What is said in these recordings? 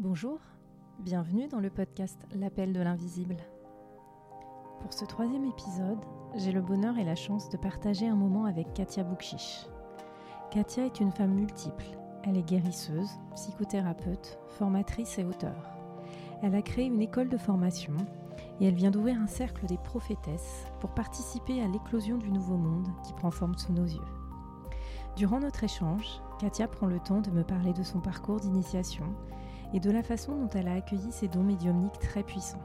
Bonjour, bienvenue dans le podcast L'appel de l'invisible. Pour ce troisième épisode, j'ai le bonheur et la chance de partager un moment avec Katia Boukchiche. Katia est une femme multiple. Elle est guérisseuse, psychothérapeute, formatrice et auteure. Elle a créé une école de formation et elle vient d'ouvrir un cercle des prophétesses pour participer à l'éclosion du nouveau monde qui prend forme sous nos yeux. Durant notre échange, Katia prend le temps de me parler de son parcours d'initiation et de la façon dont elle a accueilli ses dons médiumniques très puissants.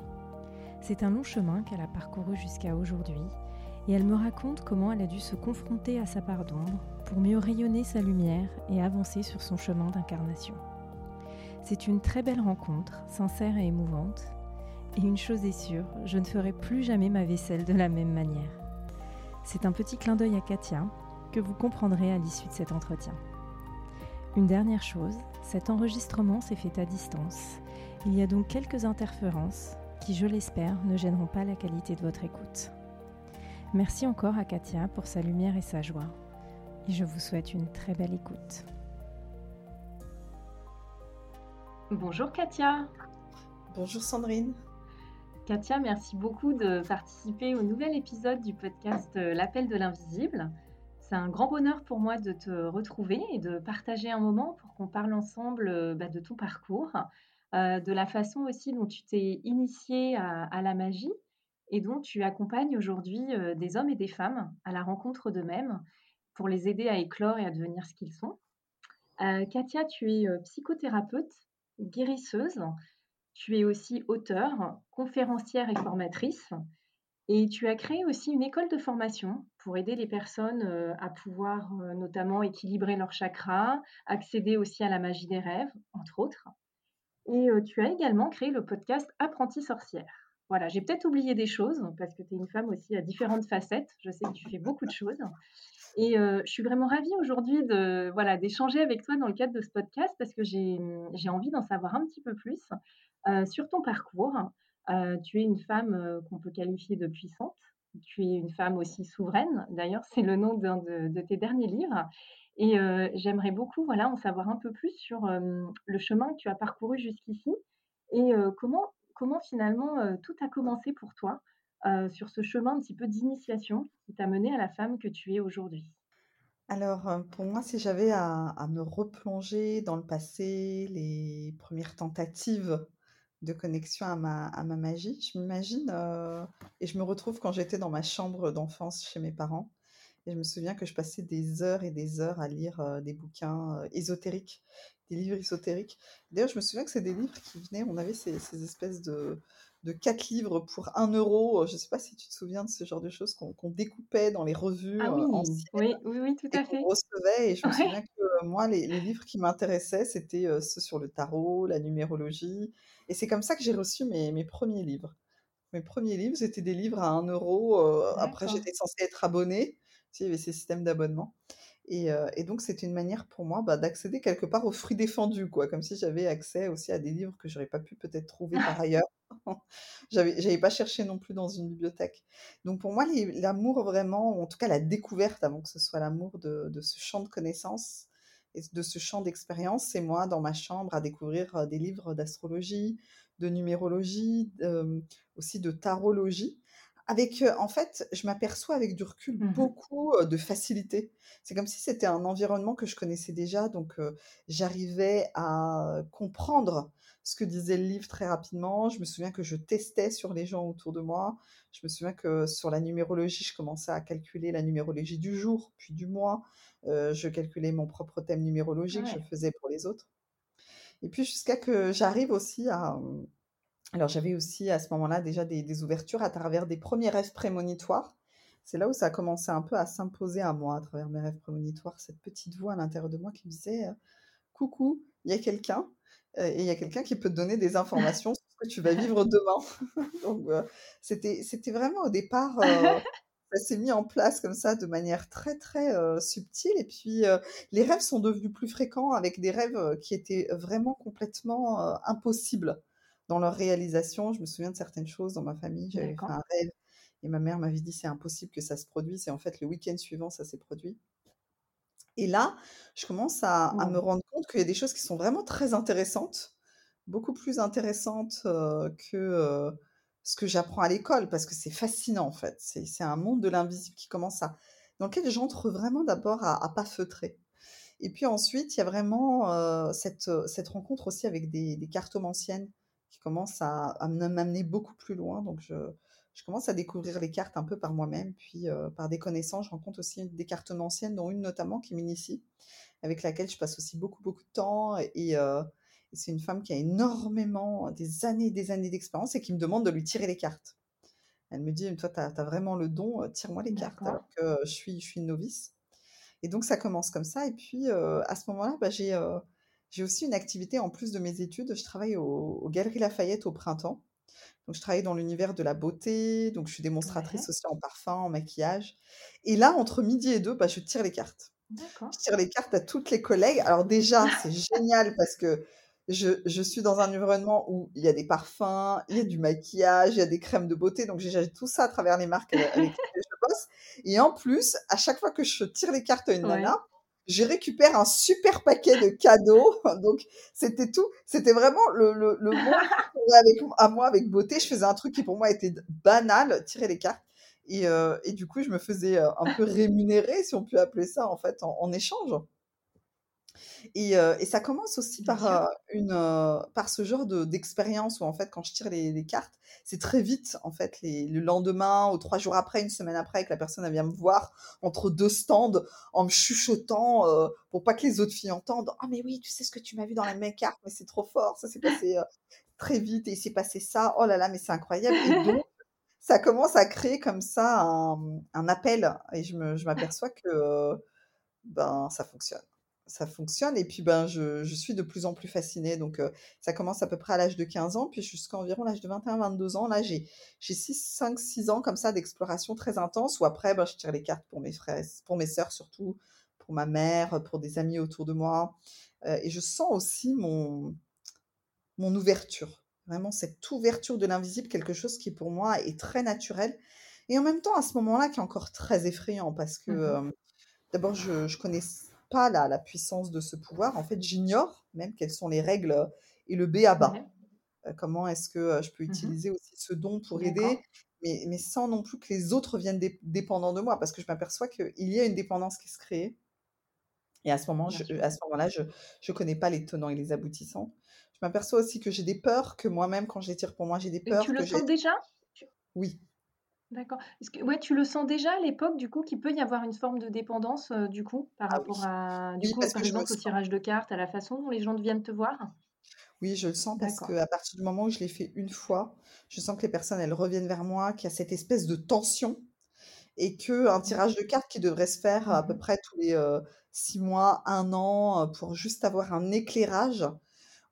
C'est un long chemin qu'elle a parcouru jusqu'à aujourd'hui et elle me raconte comment elle a dû se confronter à sa part d'ombre pour mieux rayonner sa lumière et avancer sur son chemin d'incarnation. C'est une très belle rencontre, sincère et émouvante, et une chose est sûre, je ne ferai plus jamais ma vaisselle de la même manière. C'est un petit clin d'œil à Katia que vous comprendrez à l'issue de cet entretien. Une dernière chose, cet enregistrement s'est fait à distance. Il y a donc quelques interférences qui, je l'espère, ne gêneront pas la qualité de votre écoute. Merci encore à Katia pour sa lumière et sa joie. Et je vous souhaite une très belle écoute. Bonjour Katia. Bonjour Sandrine. Katia, merci beaucoup de participer au nouvel épisode du podcast euh, L'appel de l'invisible. C'est un grand bonheur pour moi de te retrouver et de partager un moment pour qu'on parle ensemble euh, bah, de ton parcours, euh, de la façon aussi dont tu t'es initiée à, la magie et dont tu accompagnes aujourd'hui euh, des hommes et des femmes à la rencontre d'eux-mêmes pour les aider à éclore et à devenir ce qu'ils sont. Katia, tu es psychothérapeute, guérisseuse, tu es aussi auteure, conférencière et formatrice. Et tu as créé aussi une école de formation pour aider les personnes euh, à pouvoir euh, notamment équilibrer leur chakra, accéder aussi à la magie des rêves, entre autres. Et euh, tu as également créé le podcast Apprenti sorcière. Voilà, j'ai peut-être oublié des choses parce que tu es une femme aussi à différentes facettes. Je sais que tu fais beaucoup de choses. Et je suis vraiment ravie aujourd'hui de voilà d'échanger avec toi dans le cadre de ce podcast parce que j'ai envie d'en savoir un petit peu plus sur ton parcours, euh, tu es une femme euh, qu'on peut qualifier de puissante. Tu es une femme aussi souveraine. D'ailleurs, c'est le nom de, tes derniers livres. Et euh, j'aimerais beaucoup voilà, en savoir un peu plus sur le chemin que tu as parcouru jusqu'ici et comment, comment finalement tout a commencé pour toi sur ce chemin un petit peu d'initiation qui t'a mené à la femme que tu es aujourd'hui. Alors, pour moi, si j'avais à, me replonger dans le passé, les premières tentatives de connexion à ma, à ma magie. Je m'imagine euh, et je me retrouve quand j'étais dans ma chambre d'enfance chez mes parents. Et je me souviens que je passais des heures et des heures à lire euh, des bouquins euh, ésotériques, des livres ésotériques. D'ailleurs, je me souviens que c'est des livres qui venaient, on avait ces, ces espèces de, de quatre livres pour un euro. Je ne sais pas si tu te souviens de ce genre de choses qu'on découpait dans les revues ah oui, anciennes. Oui, oui, oui, tout à fait. recevait. Et je me souviens que moi, les, les livres qui m'intéressaient, c'était ceux sur le tarot, la numérologie, et c'est comme ça que j'ai reçu mes, mes, premiers livres. Mes premiers livres, c'était des livres à 1 euro. Euh, après, j'étais censée être abonnée. Tu sais, il y avait ces systèmes d'abonnement. Et, euh, et, donc, c'est une manière pour moi bah, d'accéder quelque part aux fruits défendus, quoi. Comme si j'avais accès aussi à des livres que j'aurais pas pu peut-être trouver par ailleurs. j'avais, j'avais pas cherché non plus dans une bibliothèque. Donc, pour moi, l'amour vraiment, en tout cas la découverte, avant que ce soit l'amour de, de ce champ de connaissances, et de ce champ d'expérience, c'est moi dans ma chambre à découvrir des livres d'astrologie, de numérologie, aussi de tarologie. Avec, en fait, je m'aperçois avec du recul mmh beaucoup de facilité. C'est comme si c'était un environnement que je connaissais déjà, donc j'arrivais à comprendre ce que disait le livre très rapidement. Je me souviens que je testais sur les gens autour de moi. Je me souviens que sur la numérologie, je commençais à calculer la numérologie du jour, puis du mois. Euh, je calculais mon propre thème numérologique, je faisais pour les autres. Et puis jusqu'à que j'arrive aussi à... Mmh, alors j'avais aussi à ce moment-là déjà des, ouvertures à travers des premiers rêves prémonitoires. C'est là où ça a commencé un peu à s'imposer à moi à travers mes rêves prémonitoires, cette petite voix à l'intérieur de moi qui me disait euh, Coucou, il y a quelqu'un, euh, et il y a quelqu'un qui peut te donner des informations sur ce que tu vas vivre demain. Donc c'était, c'était vraiment au départ ça s'est mis en place comme ça de manière très très subtile et puis les rêves sont devenus plus fréquents avec des rêves qui étaient vraiment complètement impossibles dans leur réalisation. Je me souviens de certaines choses dans ma famille, j'avais fait un rêve et ma mère m'avait dit c'est impossible que ça se produise et en fait le week-end suivant ça s'est produit. Et là, je commence à, à me rendre compte qu'il y a des choses qui sont vraiment très intéressantes beaucoup plus intéressante que ce que j'apprends à l'école, parce que c'est fascinant en fait. C'est un monde de l'invisible qui commence à... dans lequel j'entre vraiment d'abord à, à, pas feutrer. Et puis ensuite, il y a vraiment cette, cette rencontre aussi avec des, des cartomanciennes qui commencent à, à m'amener beaucoup plus loin. Donc je, je commence à découvrir les cartes un peu par moi-même, puis par des connaissances. Je rencontre aussi des cartomanciennes, dont une notamment qui m'initie, avec laquelle je passe aussi beaucoup, beaucoup de temps. Et, c'est une femme qui a énormément, des années et des années d'expérience et qui me demande de lui tirer les cartes. Elle me dit, toi, tu as, vraiment le don, tire-moi les cartes, alors que je suis, je suis une novice. Et donc, ça commence comme ça. Et puis, à ce moment-là, bah, j'ai, j'ai aussi une activité en plus de mes études. Je travaille aux Galeries Lafayette au printemps. Donc, je travaille dans l'univers de la beauté. Donc, je suis démonstratrice aussi en parfum, en maquillage. Et là, entre midi et deux, bah, je tire les cartes. Je tire les cartes à toutes les collègues. Alors déjà, c'est génial parce que je, suis dans un environnement où il y a des parfums, il y a du maquillage, il y a des crèmes de beauté. Donc, j'ai tout ça à travers les marques avec lesquelles je bosse. Et en plus, à chaque fois que je tire les cartes à une nana, je récupère un super paquet de cadeaux. Donc, c'était tout. C'était vraiment le, le, le monde à moi avec beauté. Je faisais un truc qui pour moi était banal, tirer les cartes. Et, euh, et du coup, je me faisais euh, un peu rémunérer, si on peut appeler ça, en fait, en échange. Et, et, ça commence aussi par, une, par ce genre d'expérience où, en fait, quand je tire les, cartes, c'est très vite, en fait, les, le lendemain ou trois jours après, une semaine après, que la personne elle vient me voir entre deux stands en me chuchotant pour pas que les autres filles entendent. Ah, mais oui, tu sais ce que tu m'as vu dans la même carte, mais c'est trop fort, ça s'est passé très vite et il s'est passé ça. Oh là là, mais c'est incroyable. Et donc, ça commence à créer comme ça un, un appel et je m'aperçois je que ben, ça fonctionne ça fonctionne. Et puis, ben, je, je, suis de plus en plus fascinée. Donc, ça commence à peu près à l'âge de 15 ans, puis jusqu'à environ l'âge de 21-22 ans. Là, j'ai 5-6 ans comme ça d'exploration très intense, où après, ben, je tire les cartes pour mes frères, pour mes sœurs surtout, pour ma mère, pour des amis autour de moi. et je sens aussi mon, mon ouverture. Vraiment, cette ouverture de l'invisible, quelque chose qui pour moi est très naturel. Et en même temps, à ce moment-là, qui est encore très effrayant, parce que mmh d'abord, je, je connais pas la, la, puissance de ce pouvoir. En fait, j'ignore même quelles sont les règles et le B à bas. Euh, comment est-ce que euh, je peux mmh utiliser aussi ce don pour aider, mais, mais, sans non plus que les autres viennent dépendants de moi, parce que je m'aperçois qu'il y a une dépendance qui se crée. Et à ce moment, je, à ce moment-là, je ne connais pas les tenants et les aboutissants. Je m'aperçois aussi que j'ai des peurs, que moi-même, quand je les tire pour moi, j'ai des peurs. Et tu le sens déjà? Oui, D'accord. Est-ce que ouais, tu le sens déjà à l'époque, du coup, qu'il peut y avoir une forme de dépendance, euh, du coup, par Ah rapport oui. à, du Oui, coup, par que je le exemple, au tirage de cartes, à la façon dont les gens viennent te voir? Oui, je le sens parce qu'à partir du moment où je l'ai fait une fois, je sens que les personnes, elles reviennent vers moi, qu'il y a cette espèce de tension et qu'un tirage de cartes qui devrait se faire à peu Mmh près tous les euh, six mois, un an, euh, pour juste avoir un éclairage,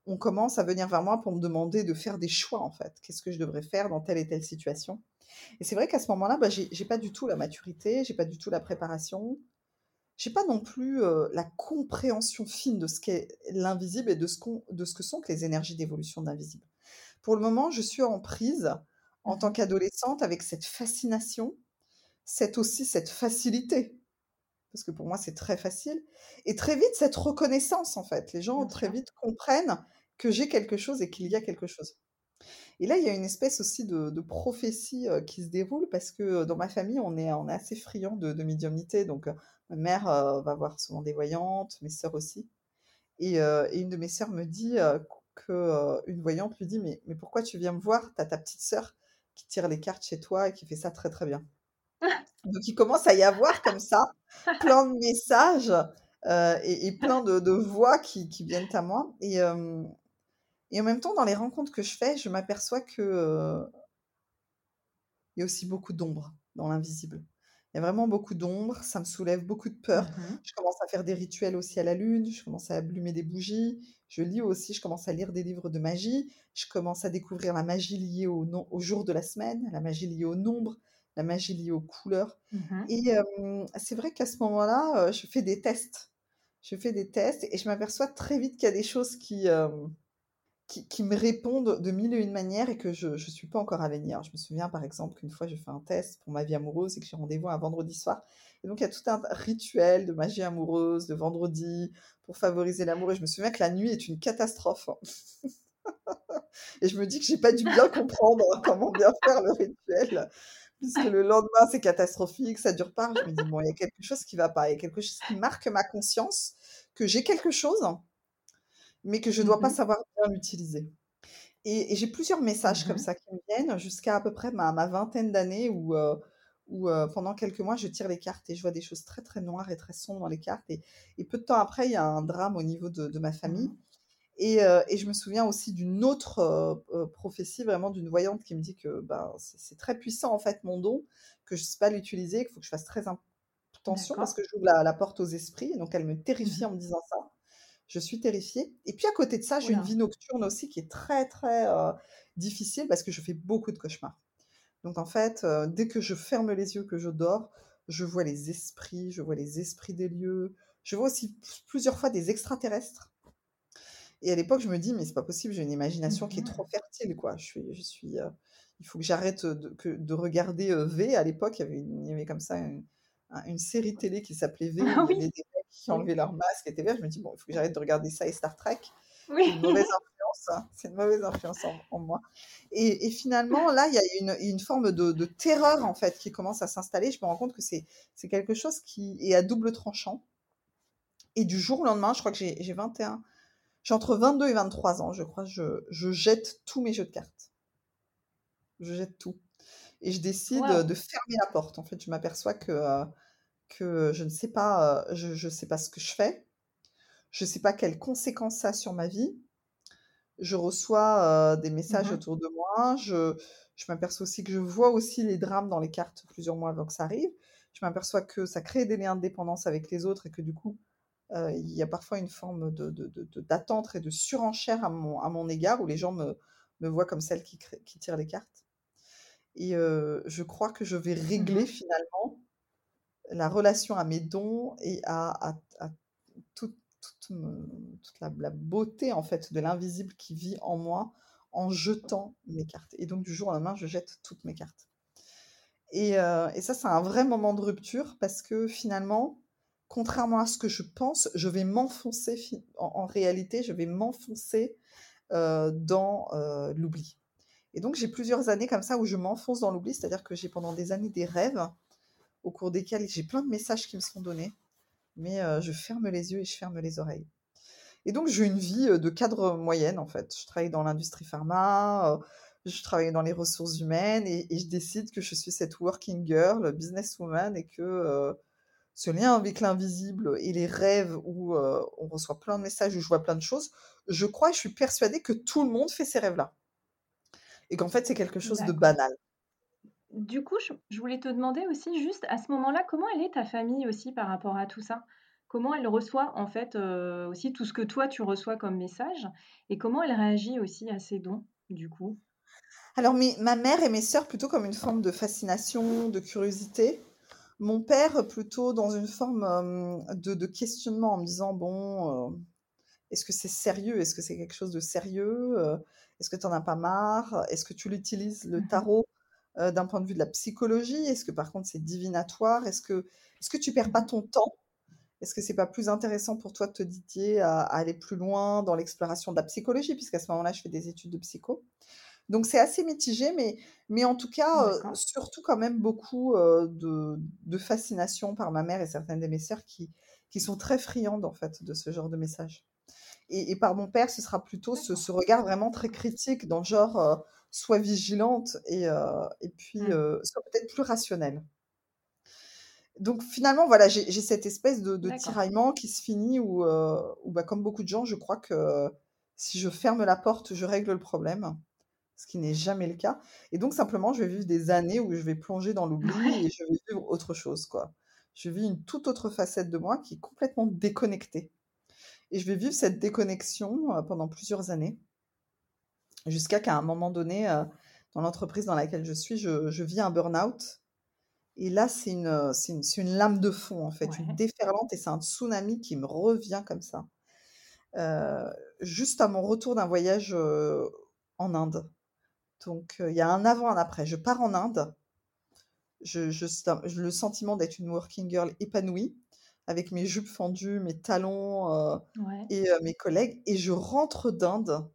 on commence à venir vers moi pour me demander de faire des choix, en fait. Qu'est-ce que je devrais faire dans telle et telle situation? Et c'est vrai qu'à ce moment-là, bah, j'ai j'ai pas du tout la maturité, j'ai pas du tout la préparation, j'ai pas non plus euh, la compréhension fine de ce qu'est l'invisible et de ce, qu'on- de ce que sont que les énergies d'évolution de l'invisible. Pour le moment, je suis en prise en tant Mmh qu'adolescente avec cette fascination, cette aussi cette facilité, parce que pour moi c'est très facile, et très vite cette reconnaissance en fait. Les gens très vite comprennent que j'ai quelque chose et qu'il y a quelque chose. Et là, il y a une espèce aussi de, de prophétie euh, qui se déroule parce que euh, dans ma famille, on est, on est assez friand de, de médiumnité. Donc, euh, ma mère va voir souvent des voyantes, mes sœurs aussi. Et, et une de mes sœurs me dit que une voyante lui dit mais, mais pourquoi tu viens me voir? T'as ta petite sœur qui tire les cartes chez toi et qui fait ça très très bien. Donc, il commence à y avoir comme ça plein de messages euh, et, et plein de, de voix qui, qui viennent à moi. Et, euh, et en même temps, dans les rencontres que je fais, je m'aperçois que euh, il y a aussi beaucoup d'ombre dans l'invisible. Il y a vraiment beaucoup d'ombre, ça me soulève beaucoup de peur. Mmh Je commence à faire des rituels aussi à la lune, je commence à allumer des bougies, je lis aussi, je commence à lire des livres de magie, je commence à découvrir la magie liée au, no- au jour de la semaine, la magie liée au nombre, la magie liée aux couleurs. Mmh Et euh, c'est vrai qu'à ce moment-là, euh, je fais des tests. Je fais des tests et je m'aperçois très vite qu'il y a des choses qui, qui, me répondent de mille et une manières et que je ne suis pas encore alignée. Alors, je me souviens par exemple qu'une fois j'ai fait un test pour ma vie amoureuse et que j'ai rendez-vous un vendredi soir. Et donc il y a tout un rituel de magie amoureuse, de vendredi, pour favoriser l'amour. Et je me souviens que la nuit est une catastrophe. Et je me dis que j'ai pas dû bien comprendre comment bien faire le rituel, puisque le lendemain, c'est catastrophique, ça dure pas. Je me dis, bon, il y a quelque chose qui va pas, il y a quelque chose qui marque ma conscience, que j'ai quelque chose, mais que je dois pas Mmh savoir bien l'utiliser. Et, et j'ai plusieurs messages comme ça qui me viennent jusqu'à à peu près ma, ma vingtaine d'années où, euh, où euh, pendant quelques mois, je tire les cartes et je vois des choses très très noires et très sombres dans les cartes. Et, et peu de temps après, il y a un drame au niveau de, de ma famille. Mmh Et, euh, et, je me souviens aussi d'une autre euh, prophétie, vraiment d'une voyante qui me dit que ben, c'est très puissant en fait mon don, que je ne sais pas l'utiliser, qu'il faut que je fasse très attention parce que j'ouvre la, la porte aux esprits. Donc elle me terrifie Mmh en me disant ça. Je suis terrifiée. Et puis à côté de ça, j'ai une vie nocturne aussi qui est très très euh, difficile parce que je fais beaucoup de cauchemars. Donc en fait, euh, dès que je ferme les yeux, que je dors, je vois les esprits, je vois les esprits des lieux. Je vois aussi plusieurs fois des extraterrestres. Et à l'époque, je me dis, mais c'est pas possible, j'ai une imagination qui est trop fertile, quoi. Je suis, je suis, euh, il faut que j'arrête de, que- de regarder V. À l'époque, il y avait, une, il y avait comme ça une, un- une série télé qui s'appelait V, Ah oui, des qui enlevaient leur masque étaient verts. Je me dis, bon, il faut que j'arrête de regarder ça et Star Trek. C'est une mauvaise influence, hein. C'est une mauvaise influence en, en moi. Et, et finalement, là, il y a une, une forme de, de terreur, en fait, qui commence à s'installer. Je me rends compte que c'est c'est quelque chose qui est à double tranchant. Et du jour au lendemain, je crois que j'ai j'ai 21, j'ai entre 22 et 23 ans, je crois, je, je jette tous mes jeux de cartes. Je jette tout. Et je décide de fermer la porte. En fait, je m'aperçois que, euh, que je ne sais pas, euh, je, je sais pas ce que je fais. Je ne sais pas quelles conséquences ça a sur ma vie. Je reçois euh, des messages Mmh autour de moi. Je, je m'aperçois aussi que je vois aussi les drames dans les cartes plusieurs mois avant que ça arrive. Je m'aperçois que ça crée des liens de dépendance avec les autres et que du coup, euh, il y a parfois une forme de, de- de- de- d'attente et de surenchère à mon, à mon égard où les gens me, me voient comme celle qui, crée- qui tire les cartes. Et euh, je crois que je vais régler Mmh finalement la relation à mes dons et à, à- à tout- toute, toute la, beauté en fait de l'invisible qui vit en moi en jetant mes cartes. Et donc du jour au lendemain, je jette toutes mes cartes. Et, euh, et ça, c'est un vrai moment de rupture parce que finalement, contrairement à ce que je pense, je vais m'enfoncer, en réalité, je vais m'enfoncer euh, dans euh, l'oubli. Et donc, j'ai plusieurs années comme ça où je m'enfonce dans l'oubli, c'est-à-dire que j'ai pendant des années des rêves au cours desquels j'ai plein de messages qui me sont donnés, mais euh, je ferme les yeux et je ferme les oreilles. Et donc, j'ai une vie euh, de cadre moyenne, en fait. Je travaille dans l'industrie pharma, euh, je travaille dans les ressources humaines et, et je décide que je suis cette working girl, businesswoman et que ce lien avec l'invisible et les rêves où euh, on reçoit plein de messages, où je vois plein de choses, je crois et je suis persuadée que tout le monde fait ces rêves-là. Et qu'en fait, c'est quelque chose de banal. Du coup, je je voulais te demander aussi juste à ce moment-là, comment elle est ta famille aussi par rapport à tout ça? Comment elle reçoit en fait, heu, aussi tout ce que toi tu reçois comme message? Et comment elle réagit aussi à ces dons, du coup? Alors, mes- ma mère et mes sœurs, plutôt comme une forme de fascination, de curiosité. Mon père, plutôt dans une forme euh, de, de questionnement en me disant, bon, euh, est-ce que c'est sérieux? Est-ce que c'est quelque chose de sérieux? Euh, Est-ce que tu n'en as pas marre? Est-ce que tu l'utilises, le tarot, euh, d'un point de vue de la psychologie? Est-ce que par contre c'est divinatoire? Est-ce que, est-ce que tu perds pas ton temps? Est-ce que c'est pas plus intéressant pour toi de te dédier à, à aller plus loin dans l'exploration de la psychologie, puisqu'à ce moment-là, je fais des études de psycho. Donc c'est assez mitigé, mais, mais en tout cas, euh, surtout quand même beaucoup euh, de, de fascination par ma mère et certaines de mes sœurs qui, qui sont très friandes en fait de ce genre de message. Et, et par mon père, ce sera plutôt ce, ce regard vraiment très critique dans le genre sois vigilante et, euh, et puis Mmh. euh, sois peut-être plus rationnelle. Donc finalement, voilà, j'ai cette espèce de, tiraillement qui se finit où, euh, où, bah, comme beaucoup de gens, je crois que si je ferme la porte, je règle le problème ce qui n'est jamais le cas. Et donc simplement, je vais vivre des années où je vais plonger dans l'oubli Ouais. et je vais vivre autre chose, quoi. Je vis une toute autre facette de moi qui est complètement déconnectée. Et je vais vivre cette déconnexion pendant plusieurs années, jusqu'à qu'à un moment donné, euh, dans l'entreprise dans laquelle je suis, je, je vis un burn-out. Et là, c'est une, euh, c'est une, c'est une lame de fond, en fait, une déferlante, et c'est un tsunami qui me revient comme ça. Euh, juste à mon retour d'un voyage euh, en Inde. Donc, il y a un avant, un après. Je pars en Inde. Je, le sentiment d'être une working girl épanouie, avec mes jupes fendues, mes talons Ouais. et mes collègues. Et je rentre d'Inde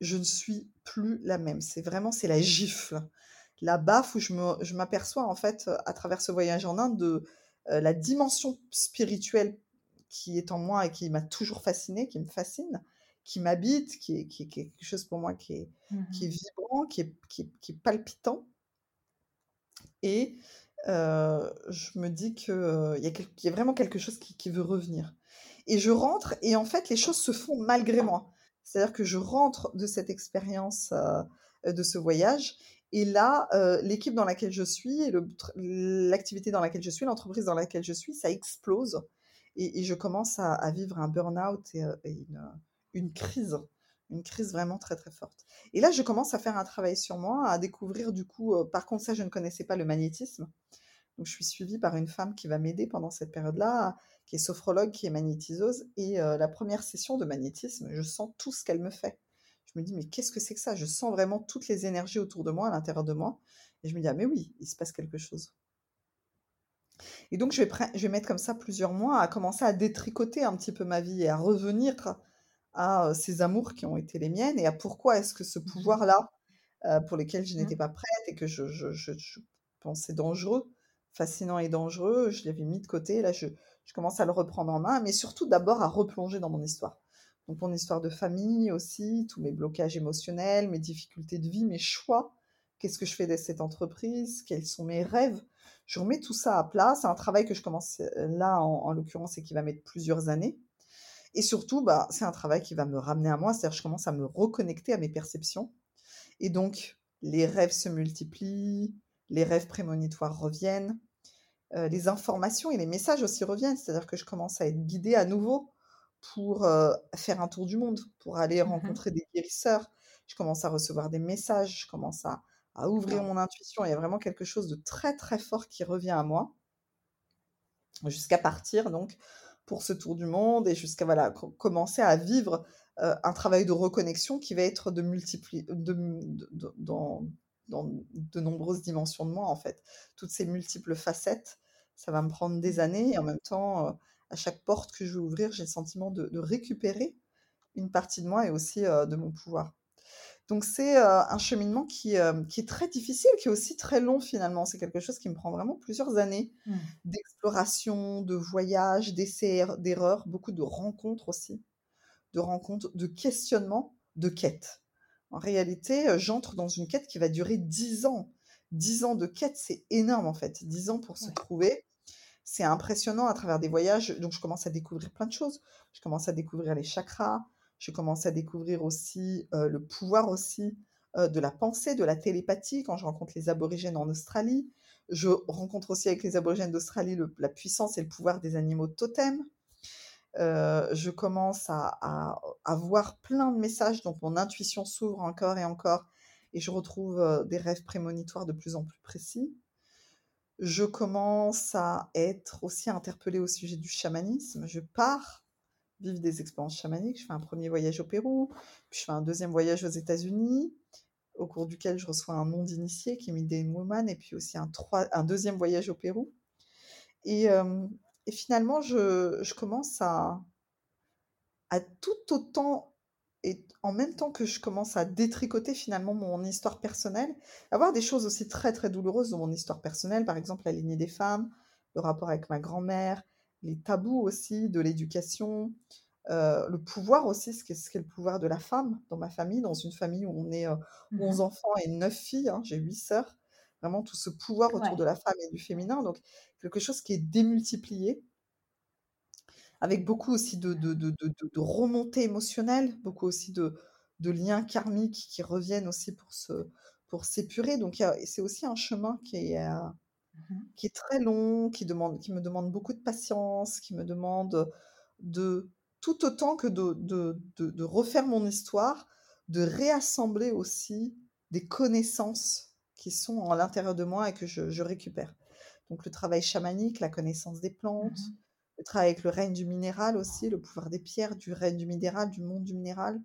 je ne suis plus la même. C'est vraiment, c'est la gifle, la baffe où je m'aperçois en fait à travers ce voyage en Inde de la dimension spirituelle qui est en moi et qui m'a toujours fascinée, qui me fascine, qui m'habite, qui est, qui, quelque chose pour moi qui est, qui est mmh vibrant, qui est, qui qui est palpitant. Et je me dis qu'il y, y, a vraiment quelque chose qui, veut revenir. Et je rentre, et en fait, les choses se font malgré moi. C'est-à-dire que je rentre de cette expérience, de ce voyage, et là, l'équipe dans laquelle je suis, l'activité dans laquelle je suis, l'entreprise dans laquelle je suis, ça explose. Et, je commence à, vivre un burn-out et, une, une, crise, une crise vraiment très très forte. Et là, je commence à faire un travail sur moi, à découvrir du coup, par contre, ça, je ne connaissais pas le magnétisme. Donc, je suis suivie par une femme qui va m'aider pendant cette période-là, qui est sophrologue, qui est magnétiseuse. Et la première session de magnétisme, je sens tout ce qu'elle me fait. Je me dis, mais qu'est-ce que c'est que ça? Je sens vraiment toutes les énergies autour de moi, à l'intérieur de moi. Et je me dis, ah, mais oui, il se passe quelque chose. Et donc, je vais, je vais mettre comme ça plusieurs mois à commencer à détricoter un petit peu ma vie et à revenir à ces amours qui ont été les miennes et à pourquoi est-ce que ce mmh pouvoir-là, pour lequel je mmh. n'étais pas prête et que je, je, pensais dangereux, fascinant et dangereux, je l'avais mis de côté. Là, je, commence à le reprendre en main, mais surtout d'abord à replonger dans mon histoire. Donc mon histoire de famille aussi, tous mes blocages émotionnels, mes difficultés de vie, mes choix, qu'est-ce que je fais de cette entreprise, quels sont mes rêves? Je remets tout ça à plat. C'est un travail que je commence euh, là, en, l'occurrence, et qui va mettre plusieurs années. Et surtout, bah, c'est un travail qui va me ramener à moi, c'est-à-dire que je commence à me reconnecter à mes perceptions. Et donc, les rêves se multiplient, les rêves prémonitoires reviennent, euh, les informations et les messages aussi reviennent, c'est-à-dire que je commence à être guidée à nouveau pour euh, faire un tour du monde, pour aller mmh rencontrer des guérisseurs. Je commence à recevoir des messages, je commence à, ouvrir mon intuition. Il y a vraiment quelque chose de très très fort qui revient à moi, jusqu'à partir donc pour ce tour du monde et jusqu'à voilà commencer à vivre euh, un travail de reconnexion qui va être de multiplier dans, dans de nombreuses dimensions de moi en fait. Toutes ces multiples facettes, ça va me prendre des années et en même temps. Euh, à chaque porte que je vais ouvrir, j'ai le sentiment de, récupérer une partie de moi et aussi de mon pouvoir. Donc c'est un cheminement qui, qui, est très difficile, qui est aussi très long finalement. C'est quelque chose qui me prend vraiment plusieurs années mmh. d'exploration, de voyage, d'essais, d'erreurs, beaucoup de rencontres aussi, de rencontres, de questionnements, de quêtes. En réalité, j'entre dans une quête qui va durer dix ans. Dix ans de quête, c'est énorme en fait. Dix ans pour se trouver c'est impressionnant à travers des voyages. Donc, je commence à découvrir plein de choses. Je commence à découvrir les chakras. Je commence à découvrir aussi euh, le pouvoir aussi euh, de la pensée, de la télépathie quand je rencontre les aborigènes en Australie. Je rencontre aussi avec les aborigènes d'Australie la puissance et le pouvoir des animaux totems. Euh, je commence à, à, voir plein de messages, donc mon intuition s'ouvre encore et encore, et je retrouve des rêves prémonitoires de plus en plus précis je commence à être aussi interpellée au sujet du chamanisme. Je pars vivre des expériences chamaniques. Je fais un premier voyage au Pérou, puis je fais un deuxième voyage aux États-Unis, au cours duquel je reçois un nom d'initié qui est Midday Woman, et puis aussi un, un deuxième voyage au Pérou. Et, finalement, je, je commence à, à tout autant et en même temps que je commence à détricoter finalement mon histoire personnelle, avoir des choses aussi très très douloureuses dans mon histoire personnelle, par exemple la lignée des femmes, le rapport avec ma grand-mère, les tabous aussi de l'éducation, euh, le pouvoir aussi, ce qu'est, ce le pouvoir de la femme dans ma famille, dans une famille où on est 11 euh, mmh enfants et 9 filles, hein, j'ai 8 sœurs, vraiment tout ce pouvoir autour de la femme et du féminin, donc quelque chose qui est démultiplié. Avec beaucoup aussi de, de, de, de remontées émotionnelles, beaucoup aussi de, liens karmiques qui reviennent aussi pour se pour s'épurer. Donc c'est aussi un chemin qui est, euh, mmh qui est très long, qui, demande, qui me demande beaucoup de patience, qui me demande de tout autant que de, de, refaire mon histoire, de réassembler aussi des connaissances qui sont à l'intérieur de moi et que je, récupère. Donc le travail chamanique, la connaissance des plantes, mmh le travail avec le règne du minéral aussi, le pouvoir des pierres, du règne du minéral, du monde du minéral.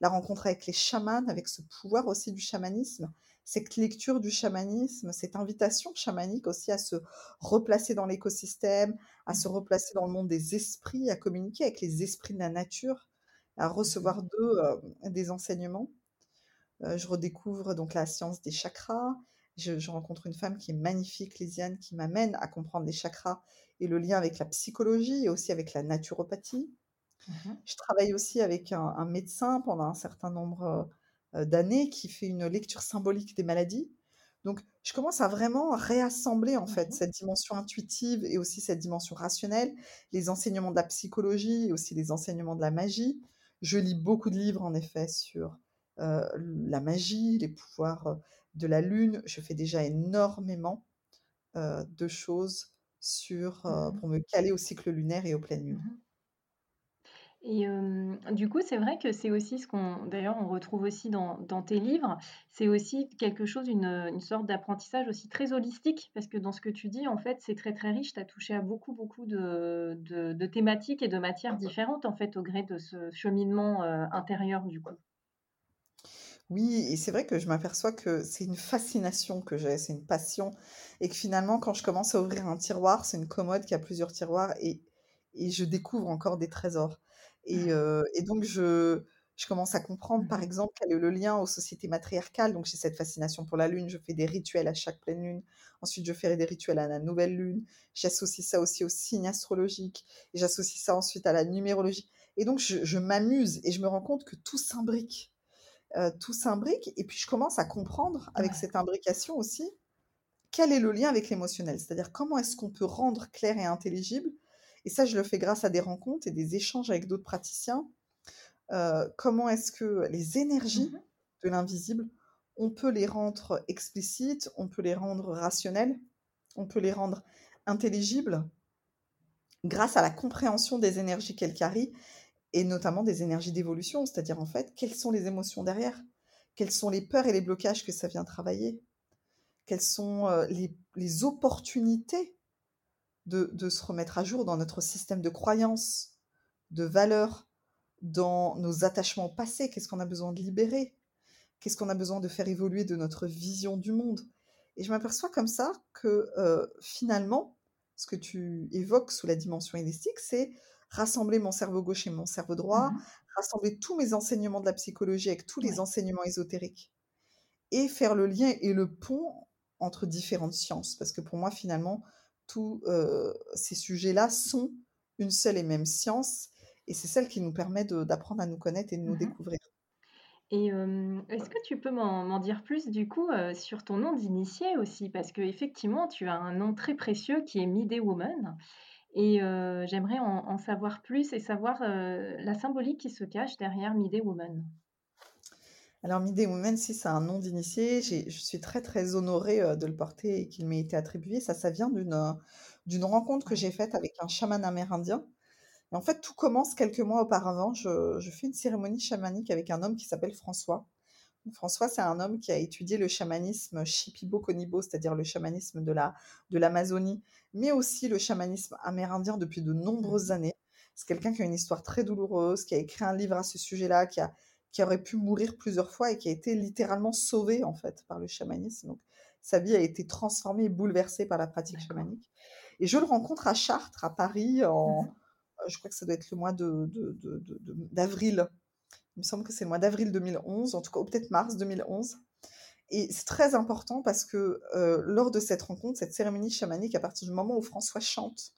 La rencontre avec les chamans, avec ce pouvoir aussi du chamanisme, cette lecture du chamanisme, cette invitation chamanique aussi à se replacer dans l'écosystème, à se replacer dans le monde des esprits, à communiquer avec les esprits de la nature, à recevoir d'eux euh, des enseignements. Je redécouvre donc la science des chakras. Je, je, rencontre une femme qui est magnifique, Lisiane, qui m'amène à comprendre les chakras et le lien avec la psychologie et aussi avec la naturopathie. Mmh je travaille aussi avec un, médecin pendant un certain nombre d'années qui fait une lecture symbolique des maladies. Donc, je commence à vraiment réassembler en fait mmh cette dimension intuitive et aussi cette dimension rationnelle, les enseignements de la psychologie et aussi les enseignements de la magie. Je lis beaucoup de livres en effet sur la magie, les pouvoirs de la lune. Je fais déjà énormément de choses sur, mmh pour me caler au cycle lunaire et aux pleines lunes. Mmh et du coup, c'est vrai que c'est aussi ce qu'on d'ailleurs, on retrouve aussi dans dans tes livres, c'est aussi quelque chose, une, une sorte d'apprentissage aussi très holistique parce que dans ce que tu dis, en fait, c'est très, très riche. Tu as touché à beaucoup, beaucoup de de de thématiques et de matières différentes, en fait, au gré de ce cheminement, intérieur, du coup. Oui et c'est vrai que je m'aperçois que c'est une fascination que j'ai, c'est une passion et que finalement, quand je commence à ouvrir un tiroir, c'est une commode qui a plusieurs tiroirs et et je découvre encore des trésors. Et, et donc, je, je commence à comprendre, par mmh exemple, quel est le lien aux sociétés matriarcales. Donc, j'ai cette fascination pour la lune. Je fais des rituels à chaque pleine lune. Ensuite, je fais des rituels à la nouvelle lune. J'associe ça aussi au signe astrologique. Et j'associe ça ensuite à la numérologie. Et donc, je, je m'amuse et je me rends compte que tout s'imbrique. Euh, tout s'imbrique. Et puis, je commence à comprendre, avec cette imbrication aussi, quel est le lien avec l'émotionnel? C'est-à-dire, comment est-ce qu'on peut rendre clair et intelligible? Et ça, je le fais grâce à des rencontres et des échanges avec d'autres praticiens. Euh, comment est-ce que les énergies mmh de l'invisible, on peut les rendre explicites, on peut les rendre rationnelles, on peut les rendre intelligibles grâce à la compréhension des énergies qu'elles carrient et notamment des énergies d'évolution, c'est-à-dire en fait, quelles sont les émotions derrière? Quelles sont les peurs et les blocages que ça vient travailler? Quelles sont euh, les, les opportunités de, se remettre à jour dans notre système de croyances, de valeurs, dans nos attachements passés, qu'est-ce qu'on a besoin de libérer, qu'est-ce qu'on a besoin de faire évoluer de notre vision du monde? Et je m'aperçois comme ça que euh, finalement, ce que tu évoques sous la dimension élastique, c'est rassembler mon cerveau gauche et mon cerveau droit, mmh rassembler tous mes enseignements de la psychologie avec tous les enseignements ésotériques, et faire le lien et le pont entre différentes sciences. Parce que pour moi, finalement, tous ces sujets-là sont une seule et même science, et c'est celle qui nous permet d'apprendre à nous connaître et de nous mmh découvrir. Et est-ce que tu peux m'en dire plus du coup sur ton nom d'initié aussi? Parce qu'effectivement, tu as un nom très précieux qui est Midday Woman. Et j'aimerais en, en, savoir plus et savoir la symbolique qui se cache derrière Midday Woman. Alors, Midday Woman, si c'est un nom d'initié, je suis très très honorée euh, de le porter et qu'il m'ait été attribué. Ça, ça vient d'une euh, d'une rencontre que j'ai faite avec un chaman amérindien. Et en fait, tout commence quelques mois auparavant. Je, je fais une cérémonie chamanique avec un homme qui s'appelle François. François, c'est un homme qui a étudié le chamanisme Shipibo-Konibo, c'est-à-dire le chamanisme de la de l'Amazonie, mais aussi le chamanisme amérindien depuis de nombreuses années. C'est quelqu'un qui a une histoire très douloureuse, qui a écrit un livre à ce sujet-là, qui a qui aurait pu mourir plusieurs fois et qui a été littéralement sauvé en fait par le chamanisme. Donc sa vie a été transformée et bouleversée par la pratique chamanique. Et je le rencontre à Chartres, à Paris, en, mmh je crois que ça doit être le mois d'avril. De, de, Il me semble que c'est le mois d'avril 2011, en tout cas, ou peut-être mars 2011. Et c'est très important parce que euh, lors de cette rencontre, cette cérémonie chamanique, à partir du moment où François chante,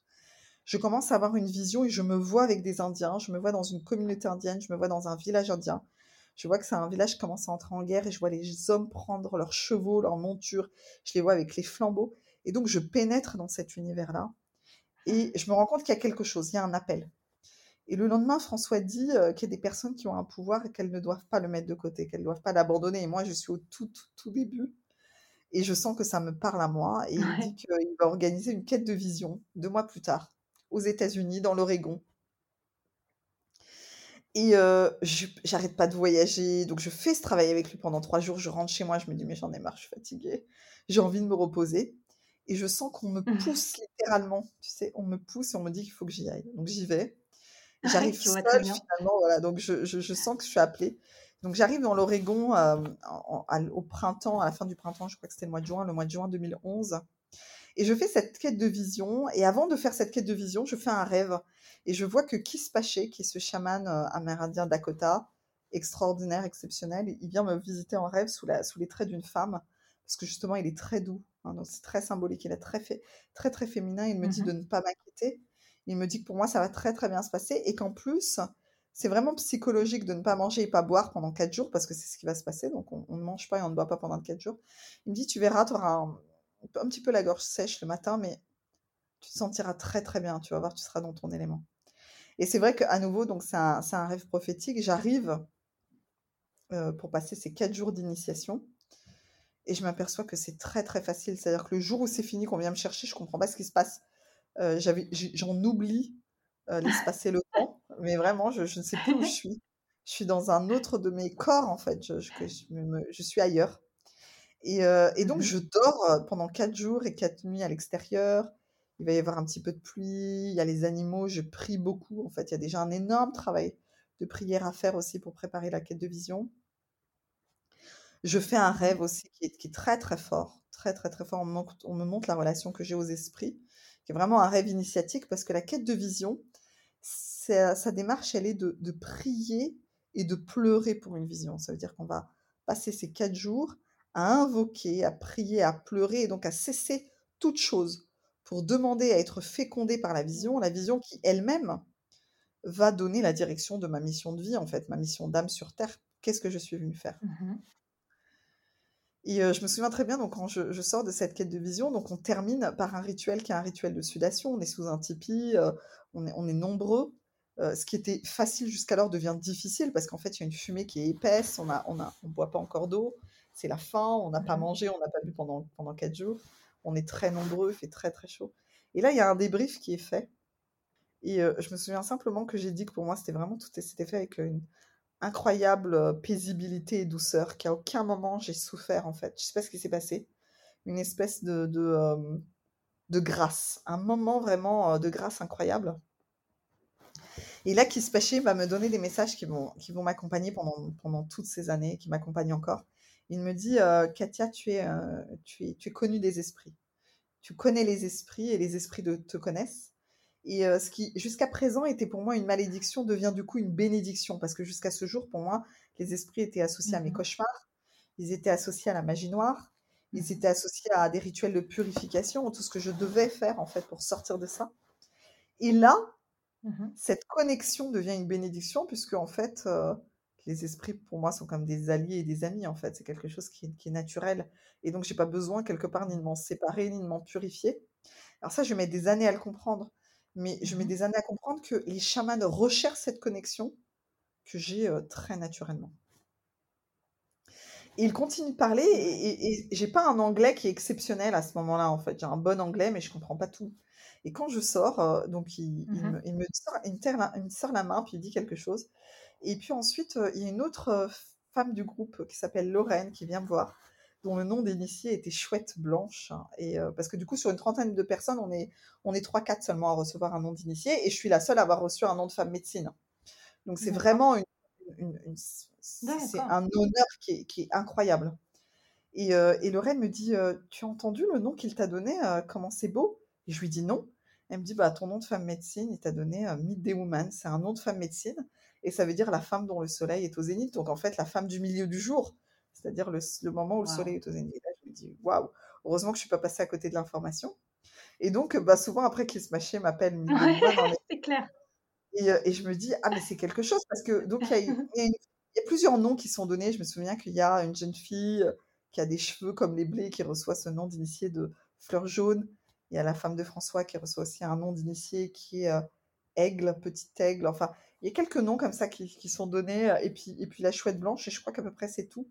je commence à avoir une vision et je me vois avec des Indiens, je me vois dans une communauté indienne, je me vois dans un village indien, je vois que c'est un village qui commence à entrer en guerre et je vois les hommes prendre leurs chevaux, leurs montures. Je les vois avec les flambeaux. Et donc, je pénètre dans cet univers-là. Et je me rends compte qu'il y a quelque chose, il y a un appel. Et le lendemain, François dit euh, qu'il y a des personnes qui ont un pouvoir et qu'elles ne doivent pas le mettre de côté, qu'elles ne doivent pas l'abandonner. Et moi, je suis au tout, tout, début. Et je sens que ça me parle à moi. Et il dit qu'il va organiser une quête de vision deux mois plus tard, aux États-Unis, dans l'Oregon. Et j'arrête pas de voyager. Donc, je fais ce travail avec lui pendant trois jours. Je rentre chez moi, je me dis, mais j'en ai marre, je suis fatiguée. J'ai envie de me reposer. Et je sens qu'on me mmh pousse littéralement. Tu sais, on me pousse et on me dit qu'il faut que j'y aille. Donc, j'y vais. J'arrive seule, finalement. Voilà, donc, je, je, sens que je suis appelée. Donc, j'arrive dans l'Oregon au printemps, à la fin du printemps, je crois que c'était le mois de juin, le mois de juin 2011. Et je fais cette quête de vision. Et avant de faire cette quête de vision, je fais un rêve. Et je vois que Kispaché, qui est ce chaman euh, amérindien Dakota, extraordinaire, exceptionnel. Il vient me visiter en rêve sous, la, sous les traits d'une femme, parce que justement, il est très doux. Hein, donc c'est très symbolique. Il est très, fait, très, très féminin. Il me dit Mhm. de ne pas m'inquiéter. Il me dit que pour moi, ça va très, très bien se passer. Et qu'en plus, c'est vraiment psychologique de ne pas manger et pas boire pendant quatre jours, parce que c'est ce qui va se passer. Donc on, ne mange pas et on ne boit pas pendant quatre jours. Il me dit, tu verras, tu auras un, petit peu la gorge sèche le matin, mais tu te sentiras très, très bien. Tu vas voir, tu seras dans ton élément. Et c'est vrai qu'à nouveau, donc c'est un, rêve prophétique. J'arrive euh, pour passer ces quatre jours d'initiation. Et je m'aperçois que c'est très très facile. C'est-à-dire que le jour où c'est fini, qu'on vient me chercher, je comprends pas ce qui se passe. Euh, j'en oublie euh, l'espace et le temps. Mais vraiment, je, je ne sais plus où je suis. Je suis dans un autre de mes corps, en fait. Je, je, que je me- je suis ailleurs. Et, euh, et donc, Mhm. je dors euh, pendant quatre jours et quatre nuits à l'extérieur. Il va y avoir un petit peu de pluie. Il y a les animaux. Je prie beaucoup. En fait, il y a déjà un énorme travail de prière à faire aussi pour préparer la quête de vision. Je fais un rêve aussi qui est, qui est très très fort, très très très fort. On me, montre, on me montre la relation que j'ai aux esprits, qui est vraiment un rêve initiatique parce que la quête de vision, sa démarche, elle est de, de prier et de pleurer pour une vision. Ça veut dire qu'on va passer ces quatre jours à invoquer, à prier, à pleurer et donc à cesser toute chose pour demander à être fécondé par la vision, la vision qui elle-même va donner la direction de ma mission de vie, en fait, ma mission d'âme sur Terre. Qu'est-ce que je suis venue faire? Mhm. Et euh, je me souviens très bien, donc quand je, je sors de cette quête de vision, donc on termine par un rituel qui est un rituel de sudation. On est sous un tipi, euh, on, est, on est nombreux. Euh, ce qui était facile jusqu'alors devient difficile parce qu'en fait, il y a une fumée qui est épaisse, on ne on a, on boit pas encore d'eau, c'est la faim, on n'a pas mangé, on n'a pas bu pendant, pendant quatre jours. On est très nombreux, il fait très très chaud. Et là, il y a un débrief qui est fait. Et je me souviens simplement que j'ai dit que pour moi, c'était vraiment tout c'était fait avec une incroyable euh, paisibilité et douceur, qu'à aucun moment j'ai souffert en fait. Je sais pas ce qui s'est passé. Une espèce de, de, euh, grâce, un moment vraiment euh, de grâce incroyable. Et là, Kiss Paché va me donner des messages qui vont, qui vont m'accompagner pendant, pendant toutes ces années, qui m'accompagnent encore. Il me dit, Katia, tu es, tu, es, tu es connue des esprits. Tu connais les esprits et les esprits te connaissent. Et euh, ce qui, jusqu'à présent, était pour moi une malédiction devient du coup une bénédiction, parce que jusqu'à ce jour, pour moi, les esprits étaient associés à mes Mhm. cauchemars, ils étaient associés à la magie noire, ils Mhm. étaient associés à des rituels de purification, tout ce que je devais faire en fait pour sortir de ça. Et là, Mhm. cette connexion devient une bénédiction, puisque en fait, euh, les esprits pour moi sont comme des alliés et des amis, en fait. C'est quelque chose qui, qui est naturel. Et donc, j'ai pas besoin quelque part ni de m'en séparer, ni de m'en purifier. Alors ça, je mets des années à le comprendre. Mais je mets Mhm. des années à comprendre que les chamans recherchent cette connexion que j'ai euh, très naturellement. Et il continue de parler et, et, et j'ai pas un anglais qui est exceptionnel à ce moment-là en fait. J'ai un bon anglais mais je comprends pas tout. Et quand je sors, euh, donc il, il Mhm. me, il me sort, il me serre la, il me la main puis il dit quelque chose. Et puis ensuite, euh, il y a une autre femme du groupe qui s'appelle Lorraine qui vient me voir, dont le nom d'initié était Chouette Blanche. hein. et euh, parce que du coup, sur une trentaine de personnes, on est on est trois quatre seulement à recevoir un nom d'initié et je suis la seule à avoir reçu un nom de femme médecine. Donc c'est vraiment une, une- une- c'est un honneur qui est, qui est incroyable. Et, euh, et Lorraine me dit, euh, tu as entendu le nom qu'il t'a donné, comment c'est beau? Et je lui dis non. Elle me dit, bah, ton nom de femme médecine, il t'a donné euh, Midday Woman. C'est un nom de femme médecine et ça veut dire la femme dont le soleil est au zénith. Donc en fait, la femme du milieu du jour, c'est-à-dire le, le moment où le soleil est au zénith. Là, je me dis, waouh, heureusement que je suis pas passée à côté de l'information. Et donc, bah, souvent après, Kiss Maché m'appelle Midday Woman en c'est clair. et, euh, et je me dis, ah, mais c'est quelque chose, parce que donc il y, a, y y plusieurs noms qui sont donnés. Je me souviens qu'il y a une jeune fille euh, qui a des cheveux comme les blés qui reçoit ce nom d'initié de fleur jaune. Il y a la femme de François qui reçoit aussi un nom d'initié qui est euh, aigle, petit aigle. Enfin, il y a quelques noms comme ça qui, qui sont donnés. Et puis, et puis la chouette blanche, et je crois qu'à peu près c'est tout.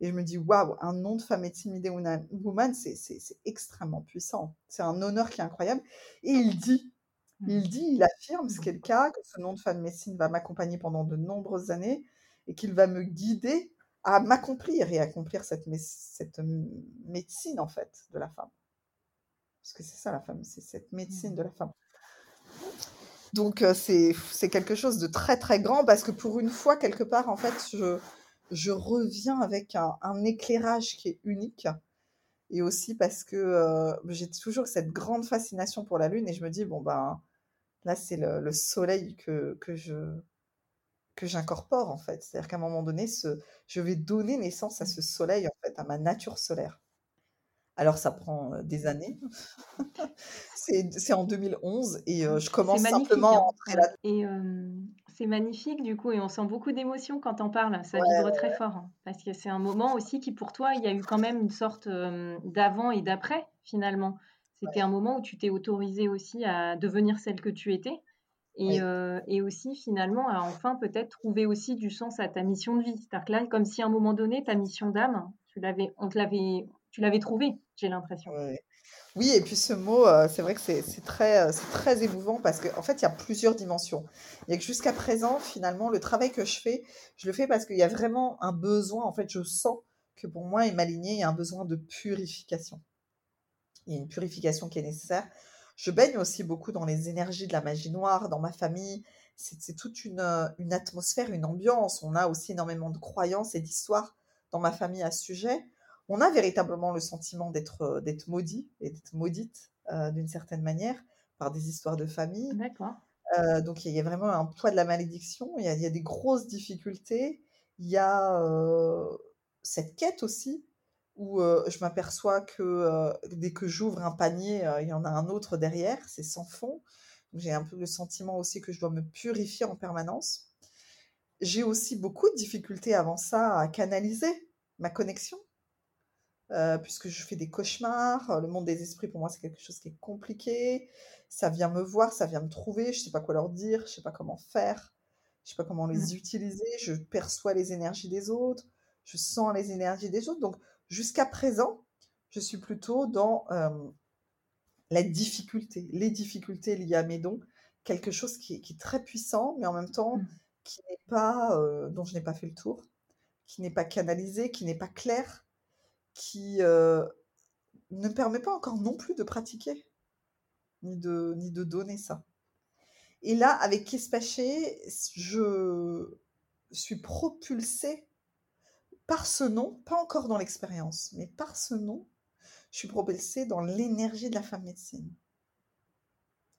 Et je me dis, waouh, un nom de femme intimidée woman, c'est extrêmement puissant. C'est un honneur qui est incroyable. Et il dit, il Mhm. dit, il affirme, ce qui est le cas, que ce nom de femme médecine va m'accompagner pendant de nombreuses années et qu'il va me guider à m'accomplir et accomplir cette, mé- cette médecine, en fait, de la femme. Parce que c'est ça, la femme, c'est cette médecine de Mhm. la femme. Donc, euh, c'est quelque chose de très, très grand parce que pour une fois, quelque part, en fait, je, je reviens avec un, un éclairage qui est unique et aussi parce que euh, j'ai toujours cette grande fascination pour la Lune et je me dis, bon, ben, là, c'est le, le soleil que, que je que j'incorpore en fait. C'est-à-dire qu'à un moment donné, ce, je vais donner naissance à ce soleil, en fait, à ma nature solaire. Alors ça prend des années. c'est en 2011 et je commence simplement à hein. entrer là. Et c'est magnifique du coup et on sent beaucoup d'émotions quand on parle. Ça vibre très fort hein, parce que c'est un moment aussi qui pour toi, il y a eu quand même une sorte d'avant et d'après finalement. C'était un moment où tu t'es autorisée aussi à devenir celle que tu étais et, et aussi finalement à enfin peut-être trouver aussi du sens à ta mission de vie. C'est-à-dire que là, comme si à un moment donné, ta mission d'âme, tu l'avais, on te l'avait, tu l'avais trouvée, j'ai l'impression. Oui, et puis ce mot, c'est vrai que c'est très, c'est très émouvant parce qu'en en fait, il y a plusieurs dimensions. Il y a que jusqu'à présent, finalement, le travail que je fais, je le fais parce qu'il y a vraiment un besoin. En fait, je sens que pour moi et ma lignée, il y a un besoin de purification. Il y a une purification qui est nécessaire. Je baigne aussi beaucoup dans les énergies de la magie noire, dans ma famille. C'est toute une, une, atmosphère, une ambiance. On a aussi énormément de croyances et d'histoires dans ma famille à ce sujet. On a véritablement le sentiment d'être d'être maudit et d'être maudite d'une certaine manière par des histoires de famille. D'accord. donc il y, a vraiment un poids de la malédiction. Il y a, des grosses difficultés. Il y a cette quête aussi où je m'aperçois que dès que j'ouvre un panier, il y en a un autre derrière, c'est sans fond. J'ai un peu le sentiment aussi que je dois me purifier en permanence. J'ai aussi beaucoup de difficultés avant ça à canaliser ma connexion, puisque je fais des cauchemars. Le monde des esprits, pour moi, c'est quelque chose qui est compliqué. Ça vient me voir, ça vient me trouver. Je ne sais pas quoi leur dire, je ne sais pas comment faire, je ne sais pas comment les utiliser. Je perçois les énergies des autres, je sens les énergies des autres. Donc, Jusqu'à présent, je suis plutôt dans la difficulté, les difficultés liées à mes dons, quelque chose qui est, très puissant, mais en même temps mmh. qui n'est pas, dont je n'ai pas fait le tour, qui n'est pas canalisé, qui n'est pas clair, qui ne me permet pas encore non plus de pratiquer, ni de, ni de donner ça. Et là, avec Kespaché, je suis propulsée par ce nom, pas encore dans l'expérience, mais par ce nom, je suis propulsée dans l'énergie de la femme médecine.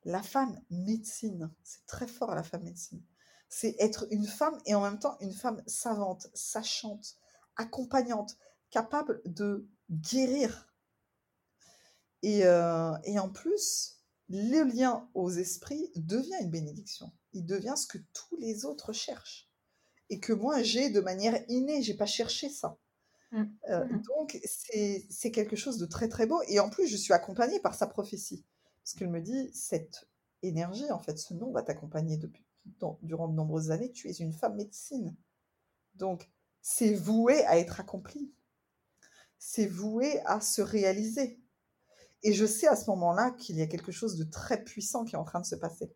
La femme médecine, c'est très fort la femme médecine. C'est être une femme et en même temps une femme savante, sachante, accompagnante, capable de guérir. Et, euh, et en plus, le lien aux esprits devient une bénédiction. Il devient ce que tous les autres cherchent et que moi j'ai de manière innée, j'ai pas cherché ça. Mmh. Euh, mmh. donc c'est quelque chose de très très beau et en plus je suis accompagnée par sa prophétie parce qu'elle me dit cette énergie en fait ce nom va t'accompagner depuis durant de nombreuses années tu es une femme médecine donc c'est voué à être accompli c'est voué à se réaliser et je sais à ce moment-là qu'il y a quelque chose de très puissant qui est en train de se passer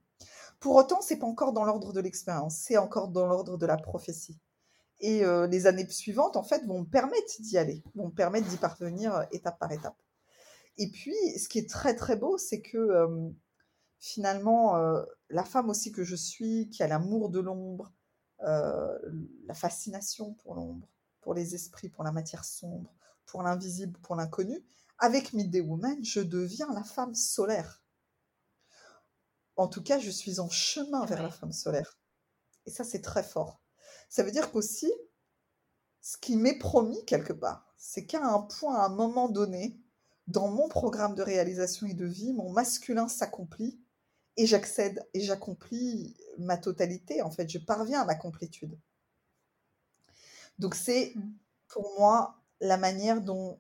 pour autant, c'est pas encore dans l'ordre de l'expérience, c'est encore dans l'ordre de la prophétie. Et euh, les années suivantes, en fait, vont me permettre d'y aller, vont me permettre d'y parvenir euh, étape par étape. Et puis, ce qui est très très beau, c'est que euh, finalement, la femme aussi que je suis, qui a l'amour de l'ombre, la fascination pour l'ombre, pour les esprits, pour la matière sombre, pour l'invisible, pour l'inconnu, avec Midday Woman, je deviens la femme solaire en tout cas, je suis en chemin vers la femme solaire. Et ça, c'est très fort. Ça veut dire qu'aussi, ce qui m'est promis quelque part, c'est qu'à un point, à un moment donné, dans mon programme de réalisation et de vie, mon masculin s'accomplit et j'accède et j'accomplis ma totalité. En fait, je parviens à ma complétude. Donc c'est mmh. pour moi la manière dont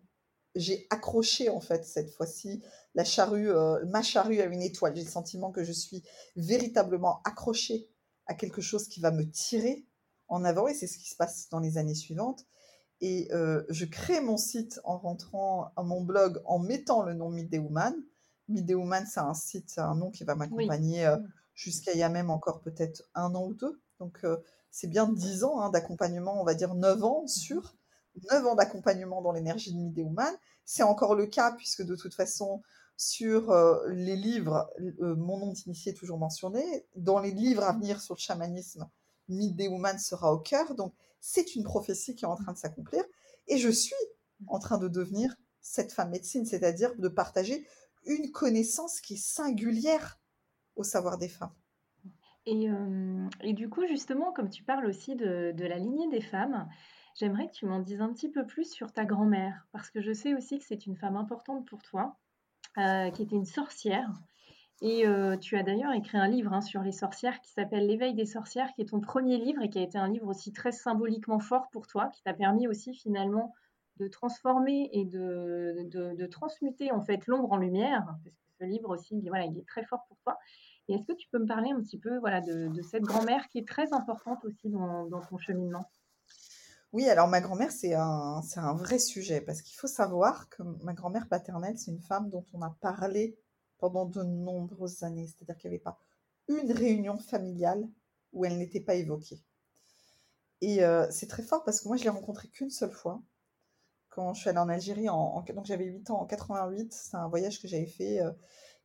j'ai accroché en fait cette fois-ci la charrue, euh, ma charrue à une étoile. J'ai le sentiment que je suis véritablement accrochée à quelque chose qui va me tirer en avant et c'est ce qui se passe dans les années suivantes. Et euh, je crée mon site en rentrant à mon blog en mettant le nom. Midday Woman, c'est un site, un nom qui va m'accompagner euh, jusqu'à il y a même encore peut-être un an ou deux. Donc c'est bien dix ans hein, d'accompagnement, on va dire neuf ans sur 9 ans d'accompagnement dans l'énergie de Midday Woman. C'est encore le cas puisque de toute façon, sur euh, les livres, euh, mon nom d'initié est toujours mentionné. Dans les livres à venir sur le chamanisme, Midday Woman sera au cœur. Donc, c'est une prophétie qui est en train de s'accomplir. Et je suis en train de devenir cette femme médecine, c'est-à-dire de partager une connaissance qui est singulière au savoir des femmes. Et, et du coup, justement, comme tu parles aussi de la lignée des femmes, j'aimerais que tu m'en dises un petit peu plus sur ta grand-mère. Parce que je sais aussi que c'est une femme importante pour toi, heu, qui était une sorcière et heu, tu as d'ailleurs écrit un livre, hein, sur les sorcières qui s'appelle «L'éveil des sorcières», qui est ton premier livre et qui a été un livre aussi très symboliquement fort pour toi, qui t'a permis aussi finalement de transformer et de de transmuter en fait l'ombre en lumière. Parce que ce livre aussi, il voilà, il est très fort pour toi. Et est-ce que tu peux me parler un petit peu, voilà, de cette grand-mère qui est très importante aussi dans ton cheminement? Oui, alors ma grand-mère, c'est un vrai sujet parce qu'il faut savoir que ma grand-mère paternelle, c'est une femme dont on a parlé pendant de nombreuses années. C'est-à-dire qu'il n'y avait pas une réunion familiale où elle n'était pas évoquée. Et euh, c'est très fort parce que moi, je l'ai rencontrée qu'une seule fois quand je suis allée en Algérie. En, donc j'avais 8 ans en 88. C'est un voyage que j'avais fait. euh,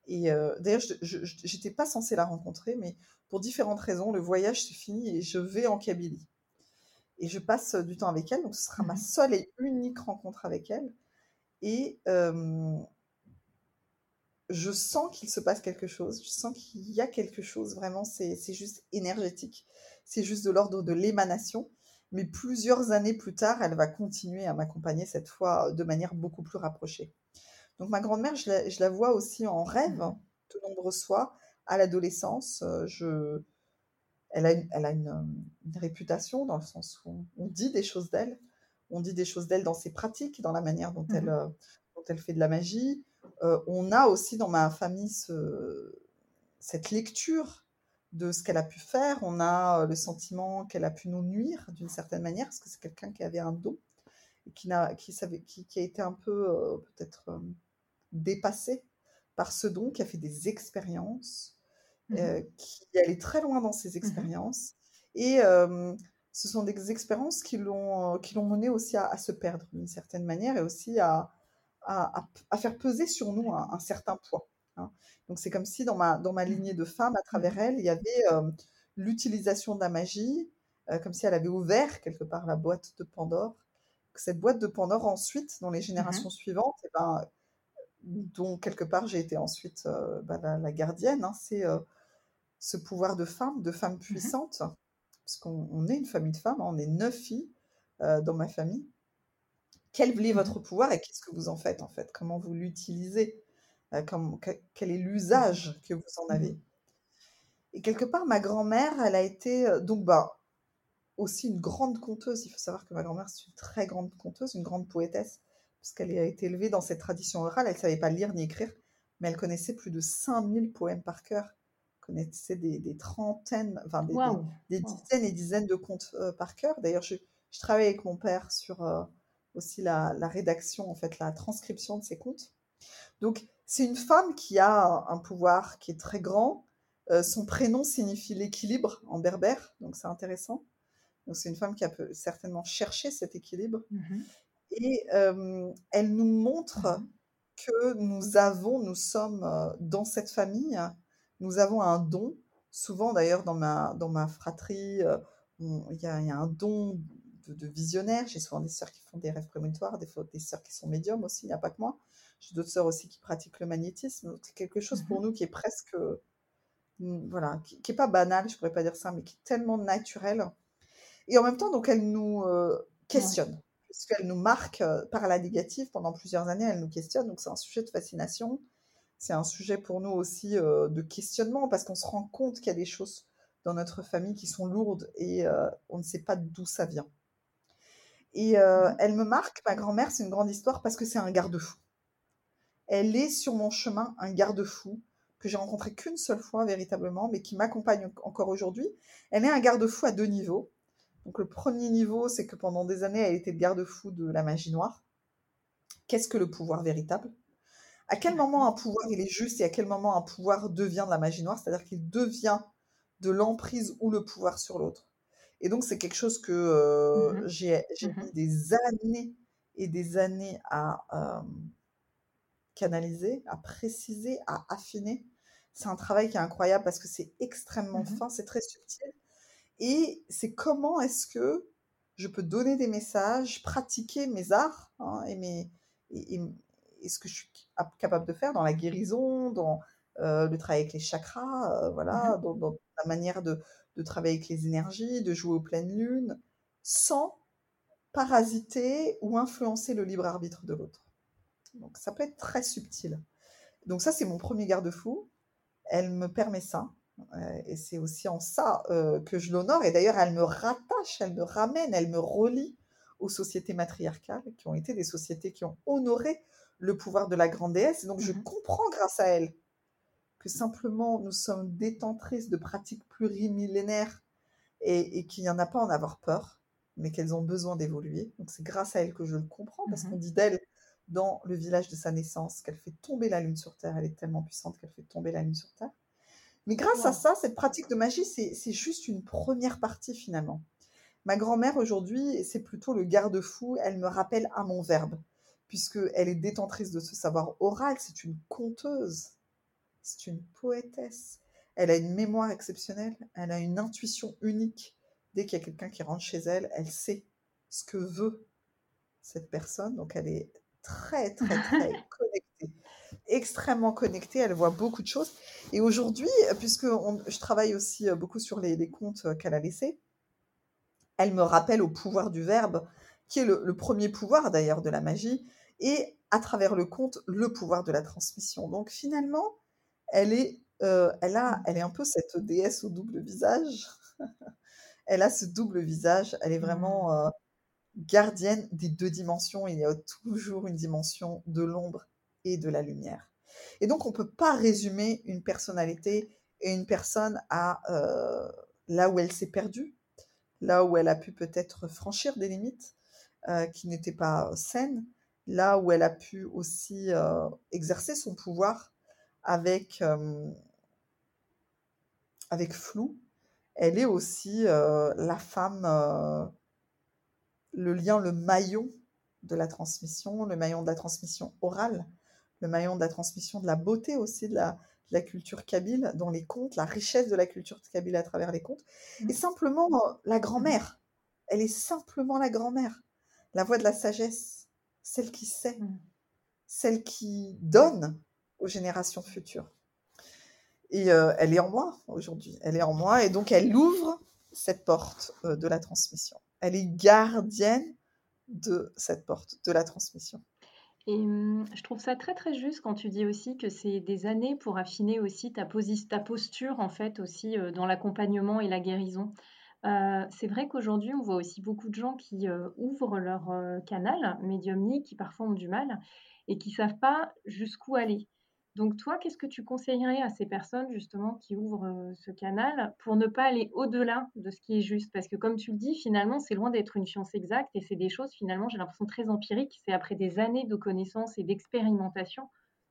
et euh, d'ailleurs, je n'étais pas censée la rencontrer, mais pour différentes raisons, le voyage se finit et je vais en Kabylie et je passe du temps avec elle. Donc, ce sera ma Mmh seule et unique rencontre avec elle. Et euh, je sens qu'il se passe quelque chose. Je sens qu'il y a quelque chose. Vraiment, c'est juste énergétique. C'est juste de l'ordre de l'émanation. Mais plusieurs années plus tard, elle va continuer à m'accompagner, cette fois de manière beaucoup plus rapprochée. Donc, ma grand-mère, je la, je la vois aussi en rêve mh. de nombreuses fois à l'adolescence. Je elle a une, elle a une, euh, une réputation dans le sens où on, dit des choses d'elle. On dit des choses d'elle dans ses pratiques, dans la manière dont, elle, Mmh euh, dont elle fait de la magie. Euh, on a aussi dans ma famille ce, cette lecture de ce qu'elle a pu faire. On a le sentiment qu'elle a pu nous nuire d'une certaine manière, parce que c'est quelqu'un qui avait un don et qui, n'a, qui, savait, qui, qui a été un peu euh, peut-être euh, dépassé par ce don, qui a fait des expériences Mmh euh, qui allait très loin dans ses Mmh expériences. Et euh, ce sont des expériences qui l'ont, euh, mené aussi à, à se perdre d'une certaine manière et aussi à, à, à faire peser sur nous un, un certain poids. hein. Donc c'est comme si dans ma, dans ma lignée de femmes, à travers Mmh elle, il y avait l'utilisation de la magie, euh, comme si elle avait ouvert quelque part la boîte de Pandore. Cette boîte de Pandore, ensuite, dans les Mmh générations suivantes, eh ben, dont quelque part j'ai été ensuite euh, bah, la, la gardienne, hein, c'est euh, ce pouvoir de femme, de femme Mmh puissante, parce qu'on on est une famille de femmes, hein, on est neuf filles euh, dans ma famille. Quel est Mmh votre pouvoir et qu'est-ce que vous en faites en fait? Comment vous l'utilisez? Euh, Quel est Mmh l'usage que vous en Mmh avez? Et quelque part, ma grand-mère, elle a été euh, donc bah, aussi une grande conteuse. Il faut savoir que ma grand-mère, c'est une très grande conteuse, une grande poétesse, parce qu'elle a été élevée dans cette tradition orale. Elle ne savait pas lire ni écrire, mais elle connaissait plus de 5000 poèmes par cœur. Elle connaissait des, des trentaines, enfin des, dizaines et dizaines de contes euh, par cœur. D'ailleurs, je, je travaille avec mon père sur euh, aussi la, la rédaction, en fait, la transcription de ces contes. Donc, c'est une femme qui a un pouvoir qui est très grand. Euh, son prénom signifie l'équilibre en berbère, donc c'est intéressant. Donc, c'est une femme qui a peut- certainement cherché cet équilibre. Mmh Et elle nous montre Mmh que nous avons, nous sommes euh, dans cette famille, nous avons un don. Souvent, d'ailleurs, dans ma, dans ma fratrie, euh, il y, y a un don de, de visionnaire. J'ai souvent des sœurs qui font des rêves prémonitoires, des des sœurs qui sont médiums aussi, il n'y a pas que moi. J'ai d'autres sœurs aussi qui pratiquent le magnétisme. Donc, C'est quelque chose pour Mmh nous qui est presque, mm, voilà, qui, qui est pas banal, je pourrais pas dire ça, mais qui est tellement naturel. Et en même temps, donc, elle nous euh, Ouais. questionne, puisqu'elle nous marque euh, par la négative pendant plusieurs années, elle nous questionne. Donc, c'est un sujet de fascination. C'est un sujet pour nous aussi euh, de questionnement, parce qu'on se rend compte qu'il y a des choses dans notre famille qui sont lourdes et euh, on ne sait pas d'où ça vient. Et euh, Mmh elle me marque, ma grand-mère, c'est une grande histoire parce que c'est un garde-fou. Elle est sur mon chemin un garde-fou que j'ai rencontré qu'une seule fois véritablement, mais qui m'accompagne encore aujourd'hui. Elle est un garde-fou à deux niveaux. Donc le premier niveau, c'est que pendant des années, elle était le garde-fou de la magie noire. Qu'est-ce que le pouvoir véritable? À quel moment un pouvoir il est juste et à quel moment un pouvoir devient de la magie noire C'est-à-dire qu'il devient de l'emprise ou le pouvoir sur l'autre? Et donc c'est quelque chose que euh, Mmh j'ai j'ai Mmh mis des années et des années à euh, canaliser, à préciser, à affiner. C'est un travail qui est incroyable parce que c'est extrêmement Mmh fin, c'est très subtil. Et c'est comment est-ce que je peux donner des messages, pratiquer mes arts hein, et, mes, et, et- et ce que je suis capable de faire dans la guérison, dans, euh, le travail avec les chakras, euh, voilà, Mmh dans, dans la manière de, de travailler avec les énergies, de jouer aux pleines lunes, sans parasiter ou influencer le libre arbitre de l'autre. Donc ça peut être très subtil. Donc ça, c'est mon premier garde-fou. Elle me permet ça. Euh, et c'est aussi en ça que je l'honore. Et d'ailleurs, elle me rattache, elle me ramène, elle me relie aux sociétés matriarcales, qui ont été des sociétés qui ont honoré le pouvoir de la grande déesse. Donc je Mhm. comprends grâce à elle que simplement nous sommes détentrices de pratiques plurimillénaires et, et qu'il n'y en a pas à en avoir peur, mais qu'elles ont besoin d'évoluer. Donc c'est grâce à elle que je le comprends, parce Mhm. qu'on dit d'elle dans le village de sa naissance qu'elle fait tomber la lune sur Terre. Elle est tellement puissante qu'elle fait tomber la lune sur Terre. Mais grâce à ça, cette pratique de magie, c'est juste une première partie finalement. Ma grand-mère aujourd'hui, c'est plutôt le garde-fou. Elle me rappelle à mon verbe, puisqu'elle est détentrice de ce savoir oral. C'est une conteuse, c'est une poétesse. Elle a une mémoire exceptionnelle, elle a une intuition unique. Dès qu'il y a quelqu'un qui rentre chez elle, elle sait ce que veut cette personne. Donc elle est très, très, très connectée, extrêmement connectée. Elle voit beaucoup de choses. Et aujourd'hui, puisque on- je travaille aussi euh, beaucoup sur les, les contes euh, qu'elle a laissés, elle me rappelle au pouvoir du verbe, qui est le, le premier pouvoir d'ailleurs de la magie, et à travers le conte, le pouvoir de la transmission. Donc finalement, elle est, euh, elle a, elle est un peu cette déesse au double visage. elle a ce double visage. Elle est vraiment euh, gardienne des deux dimensions. Il y a toujours une dimension de l'ombre et de la lumière. Et donc, on ne peut pas résumer une personnalité et une personne à euh, là où elle s'est perdue, là où elle a pu peut-être franchir des limites euh, qui n'étaient pas saines, là où elle a pu aussi euh, exercer son pouvoir avec, euh, avec flou. Elle est aussi la femme, le lien, le maillon de la transmission, le maillon de la transmission orale, le maillon de la transmission de la beauté aussi de la, culture kabyle dans les contes, la richesse de la culture kabyle à travers les contes. Et simplement euh, la grand-mère, elle est simplement la grand-mère, la voix de la sagesse, celle qui sait, Mm. celle qui donne aux générations futures. Et euh, elle est en moi aujourd'hui, elle est en moi, et donc elle ouvre cette porte euh, de la transmission. Elle est gardienne de cette porte de la transmission. Et hum, je trouve ça très très juste quand tu dis aussi que c'est des années pour affiner aussi ta, posture en fait aussi euh, dans l'accompagnement et la guérison. Euh, c'est vrai qu'aujourd'hui on voit aussi beaucoup de gens qui euh, ouvrent leur euh, canal médiumnique, qui parfois ont du mal et qui savent pas jusqu'où aller. Donc toi, qu'est-ce que tu conseillerais à ces personnes justement qui ouvrent ce canal pour ne pas aller au-delà de ce qui est juste? Parce que comme tu le dis, finalement, c'est loin d'être une science exacte et c'est des choses finalement, j'ai l'impression très empiriques. C'est après des années de connaissances et d'expérimentation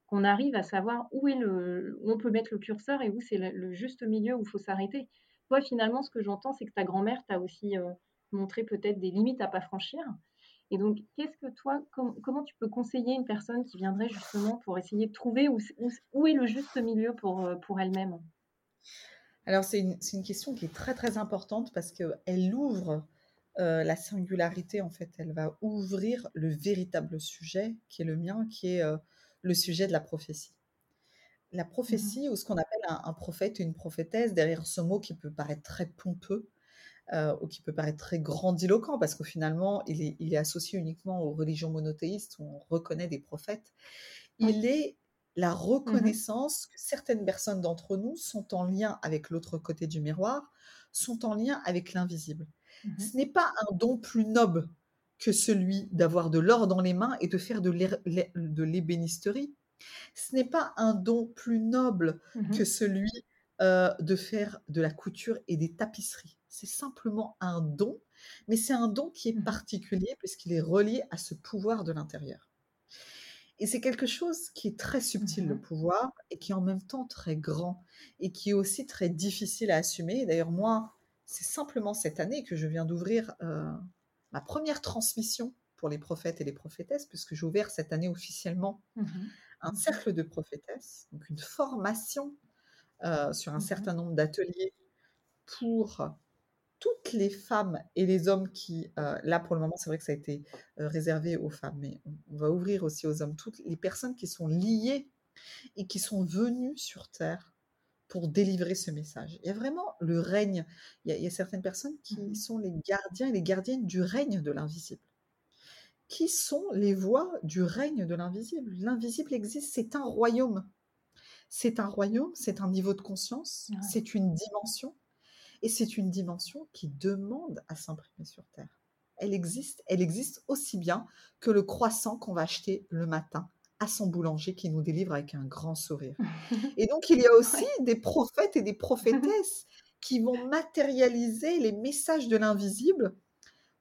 qu'on arrive à savoir où est le, où on peut mettre le curseur et où c'est le, le juste milieu où il faut s'arrêter. Toi, finalement, ce que j'entends, c'est que ta grand-mère t'a aussi euh, montré peut-être des limites à pas franchir. Et donc, qu'est-ce que toi, com- comment tu peux conseiller une personne qui viendrait justement pour essayer de trouver où, est le juste milieu pour, euh, pour elle-même? Alors, c'est une, une question qui est très très importante parce qu'elle ouvre euh, la singularité, en fait. Elle va ouvrir le véritable sujet qui est le mien, qui est le sujet de la prophétie. La Mhm. prophétie, ou ce qu'on appelle un, un prophète ou une prophétesse, derrière ce mot qui peut paraître très pompeux, euh, ou qui peut paraître très grandiloquent, parce qu'au finalement, il est, il est associé uniquement aux religions monothéistes où on reconnaît des prophètes. Il est la Mhm. reconnaissance que certaines personnes d'entre nous sont en lien avec l'autre côté du miroir, sont en lien avec l'invisible. Mhm. Ce n'est pas un don plus noble que celui d'avoir de l'or dans les mains et de faire de l'ébénisterie. Ce n'est pas un don plus noble Mhm. que celui euh, de faire de la couture et des tapisseries. C'est simplement un don, mais c'est un don qui est Mhm. particulier puisqu'il est relié à ce pouvoir de l'intérieur. Et c'est quelque chose qui est très subtil, le pouvoir, et qui est en même temps très grand, et qui est aussi très difficile à assumer. D'ailleurs, moi, c'est simplement cette année que je viens d'ouvrir euh, ma première transmission pour les prophètes et les prophétesses, puisque j'ai ouvert cette année officiellement. Un cercle de prophétesses, donc une formation euh, sur un Mhm. certain nombre d'ateliers pour toutes les femmes et les hommes qui, euh, là pour le moment, c'est vrai que ça a été euh, réservé aux femmes, mais on, va ouvrir aussi aux hommes, toutes les personnes qui sont liées et qui sont venus sur Terre pour délivrer ce message. Il y a vraiment le règne. Il y a, certaines personnes qui mmh sont les gardiens et les gardiennes du règne de l'invisible. Qui sont les voix du règne de l'invisible L'invisible existe, c'est un royaume. C'est un royaume, c'est un niveau de conscience, c'est une dimension. Et c'est une dimension qui demande à s'imprimer sur Terre. Elle existe, elle existe aussi bien que le croissant qu'on va acheter le matin à son boulanger qui nous délivre avec un grand sourire. Et donc, il y a aussi des prophètes et des prophétesses qui vont matérialiser les messages de l'invisible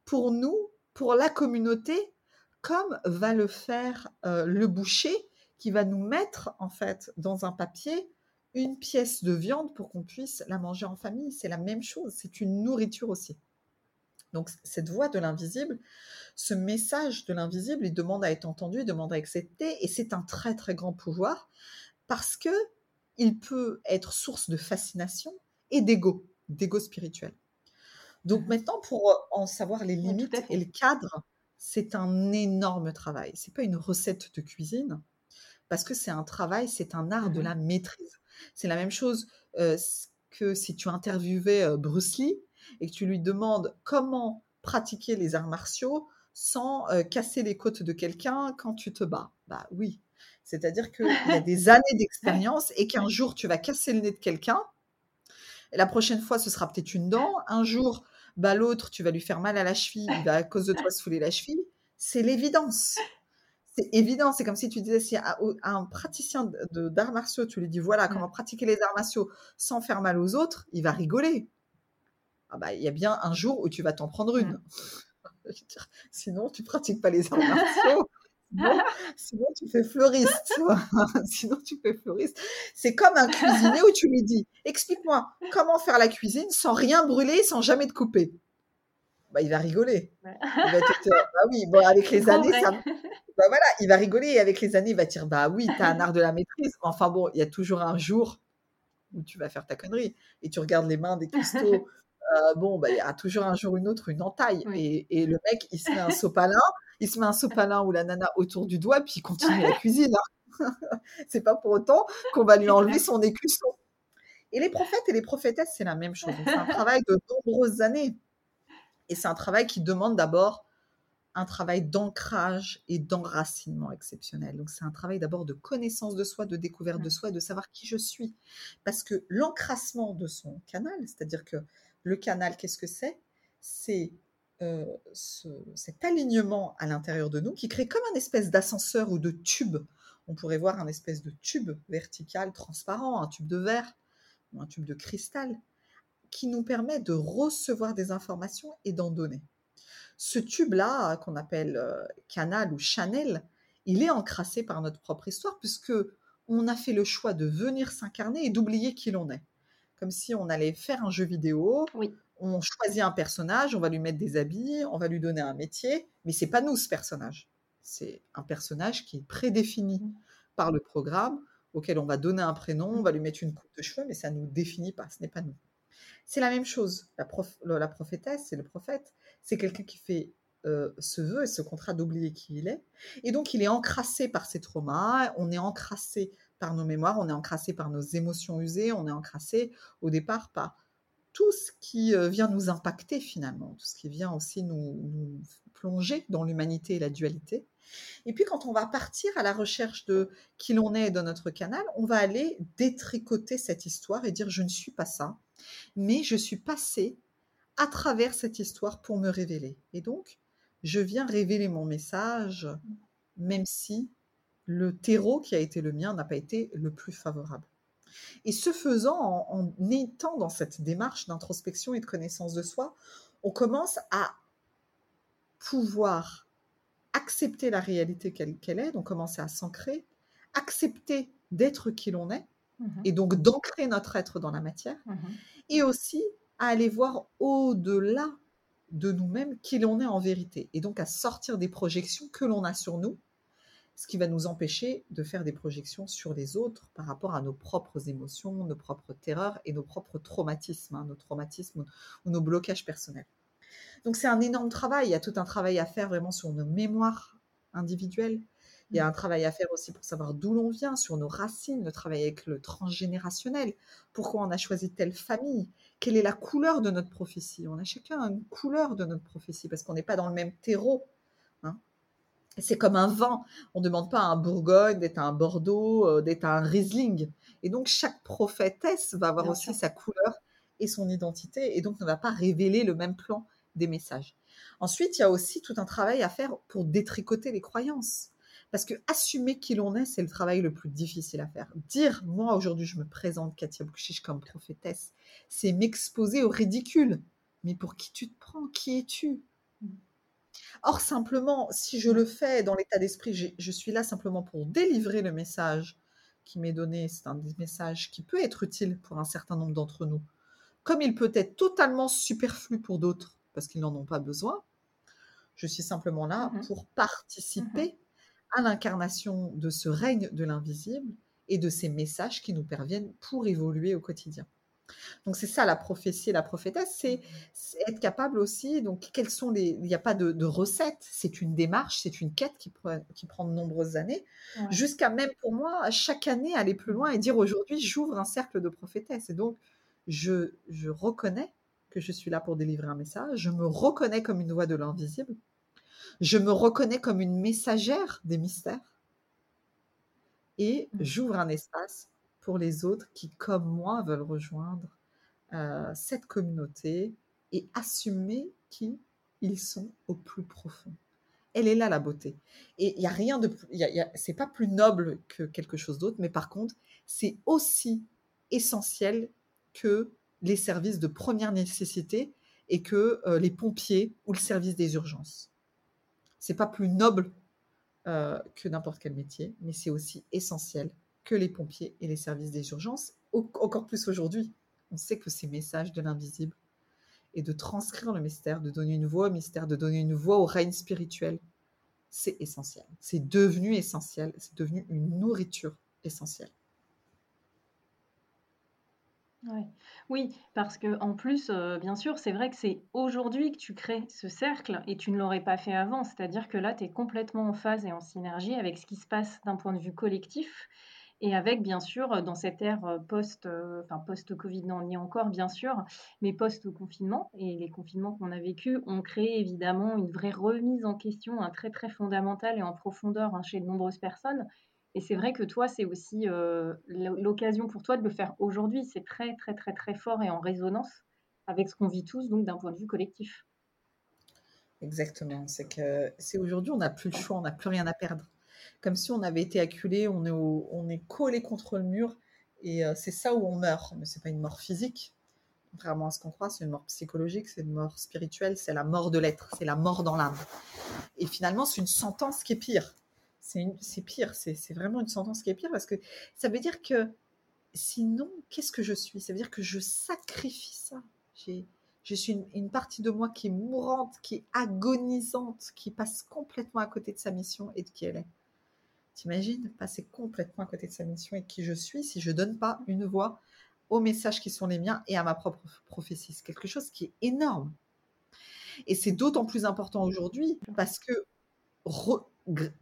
pour nous, pour la communauté, comme va le faire euh, le boucher qui va nous mettre en fait dans un papier une pièce de viande pour qu'on puisse la manger en famille. C'est la même chose, c'est une nourriture aussi. Donc cette voix de l'invisible, ce message de l'invisible, il demande à être entendu, il demande à accepter, et c'est un très très grand pouvoir parce que il peut être source de fascination et d'ego, d'ego spirituel. Donc mmh. maintenant, pour en savoir les limites et le cadre, c'est un énorme travail. C'est pas une recette de cuisine parce que c'est un travail, c'est un art de mmh la maîtrise. C'est la même chose euh, que si tu interviewais euh, Bruce Lee, et que tu lui demandes comment pratiquer les arts martiaux sans euh, casser les côtes de quelqu'un quand tu te bats. Bah oui. C'est-à-dire qu'il y a des années d'expérience et qu'un jour tu vas casser le nez de quelqu'un. La prochaine fois, ce sera peut-être une dent. Un jour, bah, l'autre, tu vas lui faire mal à la cheville, il va à cause de toi se fouler la cheville. C'est l'évidence. C'est évident. C'est comme si tu disais si à, un praticien d'arts martiaux, tu lui dis voilà comment pratiquer les arts martiaux sans faire mal aux autres, il va rigoler. Ah bah, il y a bien un jour où tu vas t'en prendre une. Sinon, tu pratiques pas les arts martiaux. Sinon, tu fais fleuriste. sinon, tu fais fleuriste. C'est comme un cuisinier où tu lui dis Explique-moi comment faire la cuisine sans rien brûler, sans jamais te couper. Bah, il va rigoler. Il va te dire Bah oui, bon, avec les années, ça. Bah voilà, il va rigoler et avec les années, il va dire Bah oui, tu as un art de la maîtrise. Enfin bon, il y a toujours un jour où tu vas faire ta connerie et tu regardes les mains des cristaux euh, bon, bah, il y a toujours un jour ou une autre une entaille. Et, le mec, il se met un sopalin, il se met un sopalin ou la nana autour du doigt, puis il continue la cuisine. Hein. c'est pas pour autant qu'on va lui enlever son écusson. Et les prophètes et les prophétesses, c'est la même chose. C'est un travail de nombreuses années. Et c'est un travail qui demande d'abord un travail d'ancrage et d'enracinement exceptionnel. Donc c'est un travail d'abord de connaissance de soi, de découverte de soi, de savoir qui je suis. Parce que l'encrassement de son canal, c'est-à-dire que le canal, qu'est-ce que c'est? C'est euh, cet alignement à l'intérieur de nous qui crée comme un espèce d'ascenseur ou de tube. On pourrait voir un espèce de tube vertical transparent, un tube de verre ou un tube de cristal, qui nous permet de recevoir des informations et d'en donner. Ce tube-là, qu'on appelle euh, canal ou channel, il est encrassé par notre propre histoire, puisque on a fait le choix de venir s'incarner et d'oublier qui l'on est comme si on allait faire un jeu vidéo. On choisit un personnage, on va lui mettre des habits, on va lui donner un métier, mais c'est pas nous ce personnage. C'est un personnage qui est prédéfini mmh. par le programme, auquel on va donner un prénom, on va lui mettre une coupe de cheveux, mais ça ne nous définit pas, ce n'est pas nous. C'est la même chose. La, la prophétesse et le prophète, c'est quelqu'un qui fait euh, ce vœu et ce contrat d'oublier qui il est. Et donc, il est encrassé par ses traumas, on est encrassé par nos mémoires, on est encrassé par nos émotions usées, on est encrassé au départ par tout ce qui euh, vient nous impacter finalement, tout ce qui vient aussi nous, plonger dans l'humanité et la dualité. Et puis quand on va partir à la recherche de qui l'on est dans notre canal, on va aller détricoter cette histoire et dire je ne suis pas ça, mais je suis passé à travers cette histoire pour me révéler. Et donc, je viens révéler mon message, même si le terreau qui a été le mien n'a pas été le plus favorable. Et ce faisant, en, étant dans cette démarche d'introspection et de connaissance de soi, on commence à pouvoir accepter la réalité qu'elle est, donc commencer à s'ancrer, accepter d'être qui l'on est, mmh et donc d'ancrer notre être dans la matière, mmh et aussi à aller voir au-delà de nous-mêmes qui l'on est en vérité, et donc à sortir des projections que l'on a sur nous ce qui va nous empêcher de faire des projections sur les autres par rapport à nos propres émotions, nos propres terreurs et nos propres traumatismes, hein, nos traumatismes ou nos blocages personnels. Donc c'est un énorme travail, il y a tout un travail à faire vraiment sur nos mémoires individuel. Il y a un travail à faire aussi pour savoir d'où l'on vient, sur nos racines, le travail avec le transgénérationnel. Pourquoi on a choisi telle famille? Quelle est la couleur de notre prophétie? On a chacun une couleur de notre prophétie parce qu'on n'est pas dans le même terreau. C'est comme un vin. On ne demande pas à un Bourgogne d'être un Bordeaux, euh, d'être un Riesling. Et donc, chaque prophétesse va avoir aussi sa couleur et son identité et donc ne va pas révéler le même plan des messages. Ensuite, il y a aussi tout un travail à faire pour détricoter les croyances. Parce que assumer qui l'on est, c'est le travail le plus difficile à faire. Dire, moi aujourd'hui, je me présente Katia Bouchiche comme prophétesse, c'est m'exposer au ridicule. Mais pour qui tu te prends? Qui es-tu? Or, simplement, si je le fais dans l'état d'esprit, je suis là simplement pour délivrer le message qui m'est donné. C'est un message qui peut être utile pour un certain nombre d'entre nous, comme il peut être totalement superflu pour d'autres parce qu'ils n'en ont pas besoin. Je suis simplement là mmh pour participer mmh à l'incarnation de ce règne de l'invisible et de ces messages qui nous parviennent pour évoluer au quotidien. Donc c'est ça la prophétie et la prophétesse, c'est être capable aussi, donc quels sont les... Il n'y a pas de, de recette, c'est une démarche, c'est une quête qui, qui, prend de nombreuses années, jusqu'à même pour moi, chaque année, aller plus loin et dire aujourd'hui, j'ouvre un cercle de prophétesse. Et donc, je, je reconnais que je suis là pour délivrer un message, je me reconnais comme une voix de l'invisible, je me reconnais comme une messagère des mystères, et mmh. j'ouvre un espace pour les autres qui, comme moi, veulent rejoindre euh, cette communauté et assumer qui ils sont au plus profond. Elle est là la beauté. Et il y a rien de, c'est pas plus noble que quelque chose d'autre, mais par contre, c'est aussi essentiel que les services de première nécessité et que euh, les pompiers ou le service des urgences. C'est pas plus noble euh, que n'importe quel métier, mais c'est aussi essentiel que les pompiers et les services des urgences, encore plus aujourd'hui. On sait que ces messages de l'invisible et de transcrire le mystère, de donner une voix au mystère, de donner une voix au règne spirituel, c'est essentiel. C'est devenu essentiel, c'est devenu une nourriture essentielle. Oui, parce que en plus, euh, bien sûr, c'est vrai que c'est aujourd'hui que tu crées ce cercle et tu ne l'aurais pas fait avant. C'est-à-dire que là, tu es complètement en phase et en synergie avec ce qui se passe d'un point de vue collectif et avec, bien sûr, dans cette ère euh, post, euh, enfin post-Covid, non, on y est encore, bien sûr, mais post-confinement et les confinements qu'on a vécus ont créé évidemment une vraie remise en question, un très très fondamental et en profondeur hein, chez de nombreuses personnes. Et c'est vrai que toi, c'est aussi euh, l'occasion pour toi de le faire aujourd'hui. C'est très, très, très, très fort et en résonance avec ce qu'on vit tous, donc d'un point de vue collectif. Exactement. C'est que c'est aujourd'hui, on n'a plus le choix, on n'a plus rien à perdre. Comme si on avait été acculé, on est, collé contre le mur, et euh, c'est ça où on meurt. Mais c'est pas une mort physique, contrairement à ce qu'on croit. C'est une mort psychologique, c'est une mort spirituelle, c'est la mort de l'être, c'est la mort dans l'âme. Et finalement, c'est une sentence qui est pire c'est pire, c'est vraiment une sentence qui est pire parce que ça veut dire que sinon, qu'est-ce que je suis? Ça veut dire que je sacrifie ça. Je suis une, partie de moi qui est mourante, qui est agonisante, qui passe complètement à côté de sa mission et de qui elle est. T'imagines passer complètement à côté de sa mission et qui je suis si je donne pas une voix aux messages qui sont les miens et à ma propre prophétie. C'est quelque chose qui est énorme. Et c'est d'autant plus important aujourd'hui parce que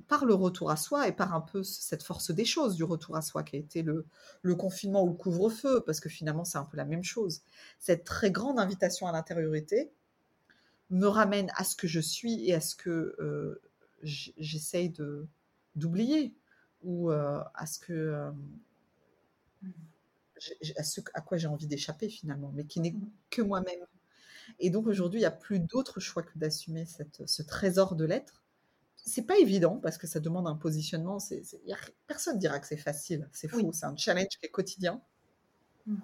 par le retour à soi et par un peu cette force des choses du retour à soi qui a été le, le confinement ou le couvre-feu, parce que finalement c'est un peu la même chose. Cette très grande invitation à l'intériorité me ramène à ce que je suis et à ce que euh, j'essaye de d'oublier ou euh, à ce que euh, à, ce, à quoi j'ai envie d'échapper finalement, mais qui n'est mmh. que moi-même. Et donc aujourd'hui, il n'y a plus d'autre choix que d'assumer ce trésor de l'être c'est pas évident parce que ça demande un positionnement. C'est, personne dira que c'est facile. C'est fou. C'est un challenge qui est quotidien. Mm.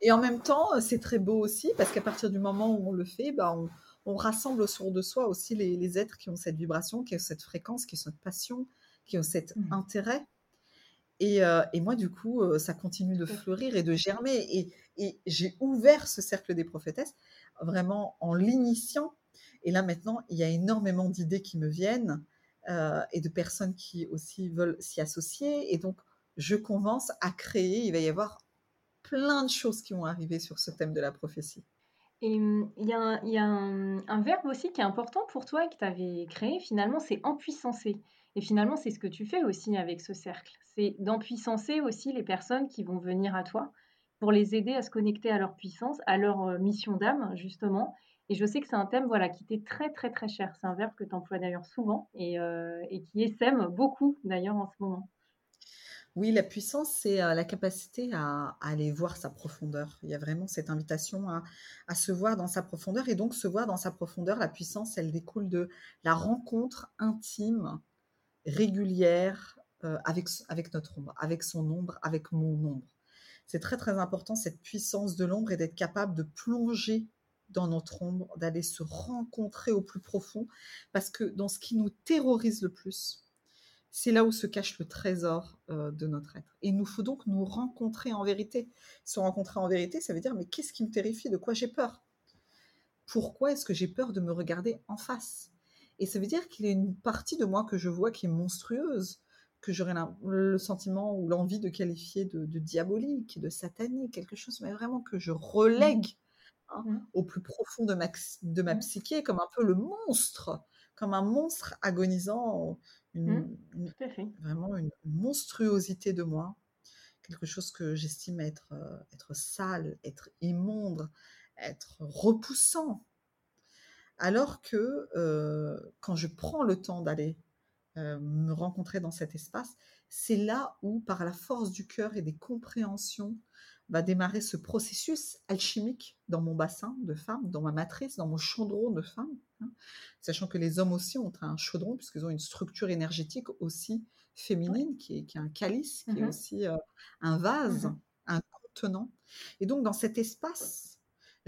Et en même temps, c'est très beau aussi parce qu'à partir du moment où on le fait, bah, on, rassemble autour de soi aussi les, êtres qui ont cette vibration, qui ont cette fréquence, qui ont cette passion, qui ont cet mm. intérêt. Et, euh, et, moi, du coup, euh, ça continue de fleurir et de germer. Et, et j'ai ouvert ce cercle des prophétesses vraiment en l'initiant et là, maintenant, il y a énormément d'idées qui me viennent euh, et de personnes qui aussi veulent s'y associer. Et donc, je commence à créer. Il va y avoir plein de choses qui vont arriver sur ce thème de la prophétie. Et mmh, il y a un y a un un verbe aussi qui est important pour toi et que tu avais créé finalement, c'est empuissancer et finalement, c'est ce que tu fais aussi avec ce cercle. C'est d'empuissancer aussi les personnes qui vont venir à toi pour les aider à se connecter à leur puissance, à leur, heu, mission d'âme justement et je sais que c'est un thème, voilà, qui t'est très, très, très cher. C'est un verbe que tu emploies d'ailleurs souvent et heu et qui essaime beaucoup d'ailleurs en ce moment. Oui, la puissance, c'est, heu, la capacité à aller voir sa profondeur. Il y a vraiment cette invitation à se voir dans sa profondeur et donc se voir dans sa profondeur, la puissance, elle découle de la rencontre intime, régulière, s avec notre ombre, avec son ombre, avec mon ombre. C'est très, très important cette puissance de l'ombre et d'être capable de plonger dans notre ombre, d'aller se rencontrer au plus profond parce que dans ce qui nous terrorise le plus, c'est là où se cache le trésor euh, de notre être. Et il nous faut donc nous rencontrer en vérité. Se rencontrer en vérité, ça veut dire mais qu'est-ce qui me terrifie? De quoi j'ai peur? Pourquoi est-ce que j'ai peur de me regarder en face? Et ça veut dire qu'il y a une partie de moi que je vois qui est monstrueuse, que j'aurais le sentiment ou l'envie de qualifier de, diabolique, de satanique, quelque chose, mais vraiment que je relègue hein, mmh. au plus profond de ma, de ma mmh. psyché, comme un peu le monstre, comme un monstre agonisant Mmh. vraiment une monstruosité de moi, quelque chose que j'estime être, euh, être sale, être immonde, être repoussant. Alors que euh, quand je prends le temps d'aller euh, me rencontrer dans cet espace, c'est là où, par la force du cœur et des compréhensions, va démarrer ce processus alchimique dans mon bassin de femme, dans ma matrice, dans mon chaudron de femme, hein. sachant que les hommes aussi ont un chaudron, puisqu'ils ont une structure énergétique aussi féminine, qui, est, un calice, qui est mmh aussi euh, un vase, mmh un contenant. Et donc, dans cet espace,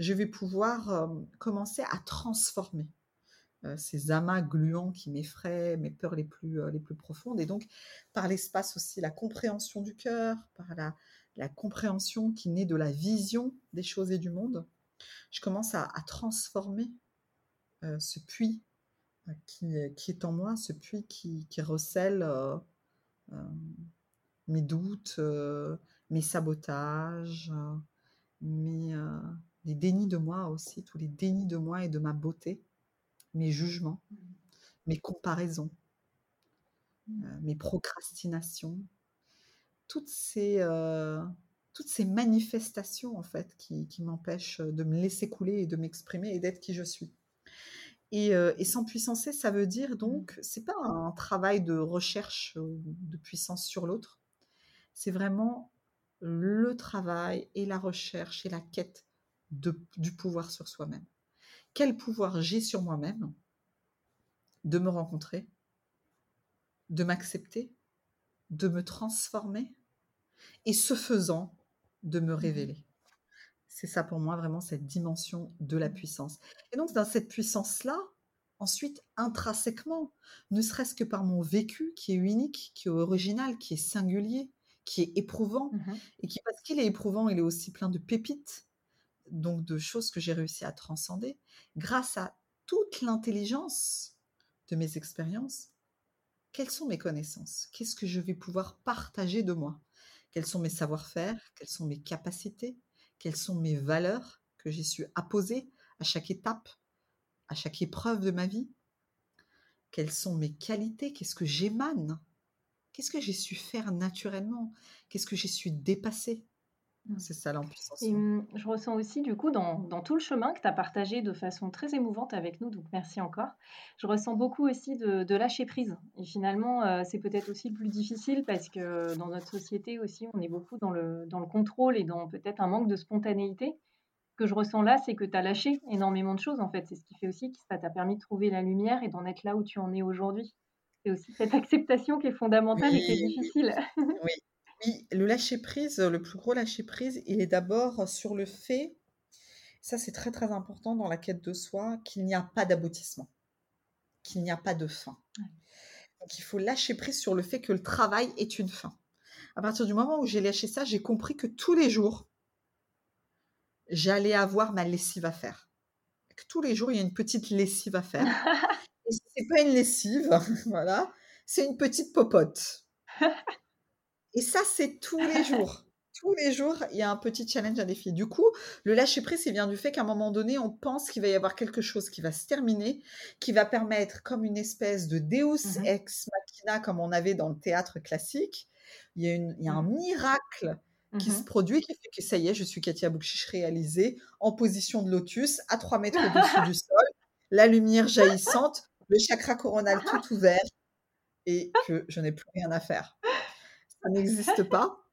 je vais pouvoir commencer à transformer ces amas gluants qui m'effraient, mes peurs les plus, profondes. Et donc, par l'espace aussi, la compréhension du cœur, par la, la compréhension qui naît de la vision des choses et du monde, je commence à, transformer ce puits qui, est en moi, ce puits qui, recèle mes doutes, mes sabotages, mes, les dénis de moi aussi, tous les dénis de moi et de ma beauté, mes jugements, mmh. mes comparaisons, mmh. mes procrastinations, toutes ces, euh, toutes ces manifestations en fait qui, m'empêchent de me laisser couler et de m'exprimer et d'être qui je suis. Et, euh, et sans puissance, ça veut dire donc, c'est pas un travail de recherche de puissance sur l'autre, c'est vraiment le travail et la recherche et la quête de, du pouvoir sur soi-même. Quel pouvoir j'ai sur moi-même de me rencontrer, de m'accepter, de me transformer, et ce faisant, de me mmh révéler? C'est ça pour moi vraiment cette dimension de la puissance. Et donc dans cette puissance-là, ensuite intrinsèquement, ne serait-ce que par mon vécu qui est unique, qui est original, qui est singulier, qui est éprouvant, mmh et qui parce qu'il est éprouvant, il est aussi plein de pépites, donc de choses que j'ai réussi à transcender, grâce à toute l'intelligence de mes expériences, quelles sont mes connaissances? Qu'est-ce que je vais pouvoir partager de moi? Quels sont mes savoir-faire, quelles sont mes capacités, quelles sont mes valeurs que j'ai su apposer à chaque étape, à chaque épreuve de ma vie, quelles sont mes qualités, qu'est-ce que j'émane, qu'est-ce que j'ai su faire naturellement, qu'est-ce que j'ai su dépasser? C'est ça l'impuissance. Et mmh, je ressens aussi du coup dans, dans tout le chemin que tu as partagé de façon très émouvante avec nous, donc merci encore. Je ressens beaucoup aussi de, de lâcher prise. Et finalement, euh, c'est peut-être aussi le plus difficile parce que dans notre société aussi, on est beaucoup dans le, dans le contrôle et dans peut-être un manque de spontanéité. Ce que je ressens là, c'est que tu as lâché énormément de choses en fait. C'est ce qui fait aussi que ça t'a permis de trouver la lumière et d'en être là où tu en es aujourd'hui. C'est aussi cette acceptation qui est fondamentale et qui est difficile. Oui, oui, le lâcher-prise, le plus gros lâcher-prise, il est d'abord sur le fait, ça c'est très très important dans la quête de soi, qu'il n'y a pas d'aboutissement, qu'il n'y a pas de fin. Donc il faut lâcher prise sur le fait que le travail est une fin. À partir du moment où j'ai lâché ça, j'ai compris que tous les jours, j'allais avoir ma lessive à faire. Que tous les jours, il y a une petite lessive à faire. Et c'est pas une lessive, voilà, c'est une petite popote. Et ça, c'est tous les jours. tous les jours, il y a un petit challenge, un défi. Du coup, le lâcher prise, il vient du fait qu'à un moment donné, on pense qu'il va y avoir quelque chose qui va se terminer, qui va permettre, comme une espèce de Deus Mmh ex machina, comme on avait dans le théâtre classique, il y a, une- il y a un Mmh miracle qui se Mmh produit, qui fait que ça y est, je suis Katia Boukchich réalisée, en position de lotus, à 3 mètres au-dessus du sol, la lumière jaillissante, le chakra coronal tout ouvert, et que je n'ai plus rien à faire. Ça n'existe pas.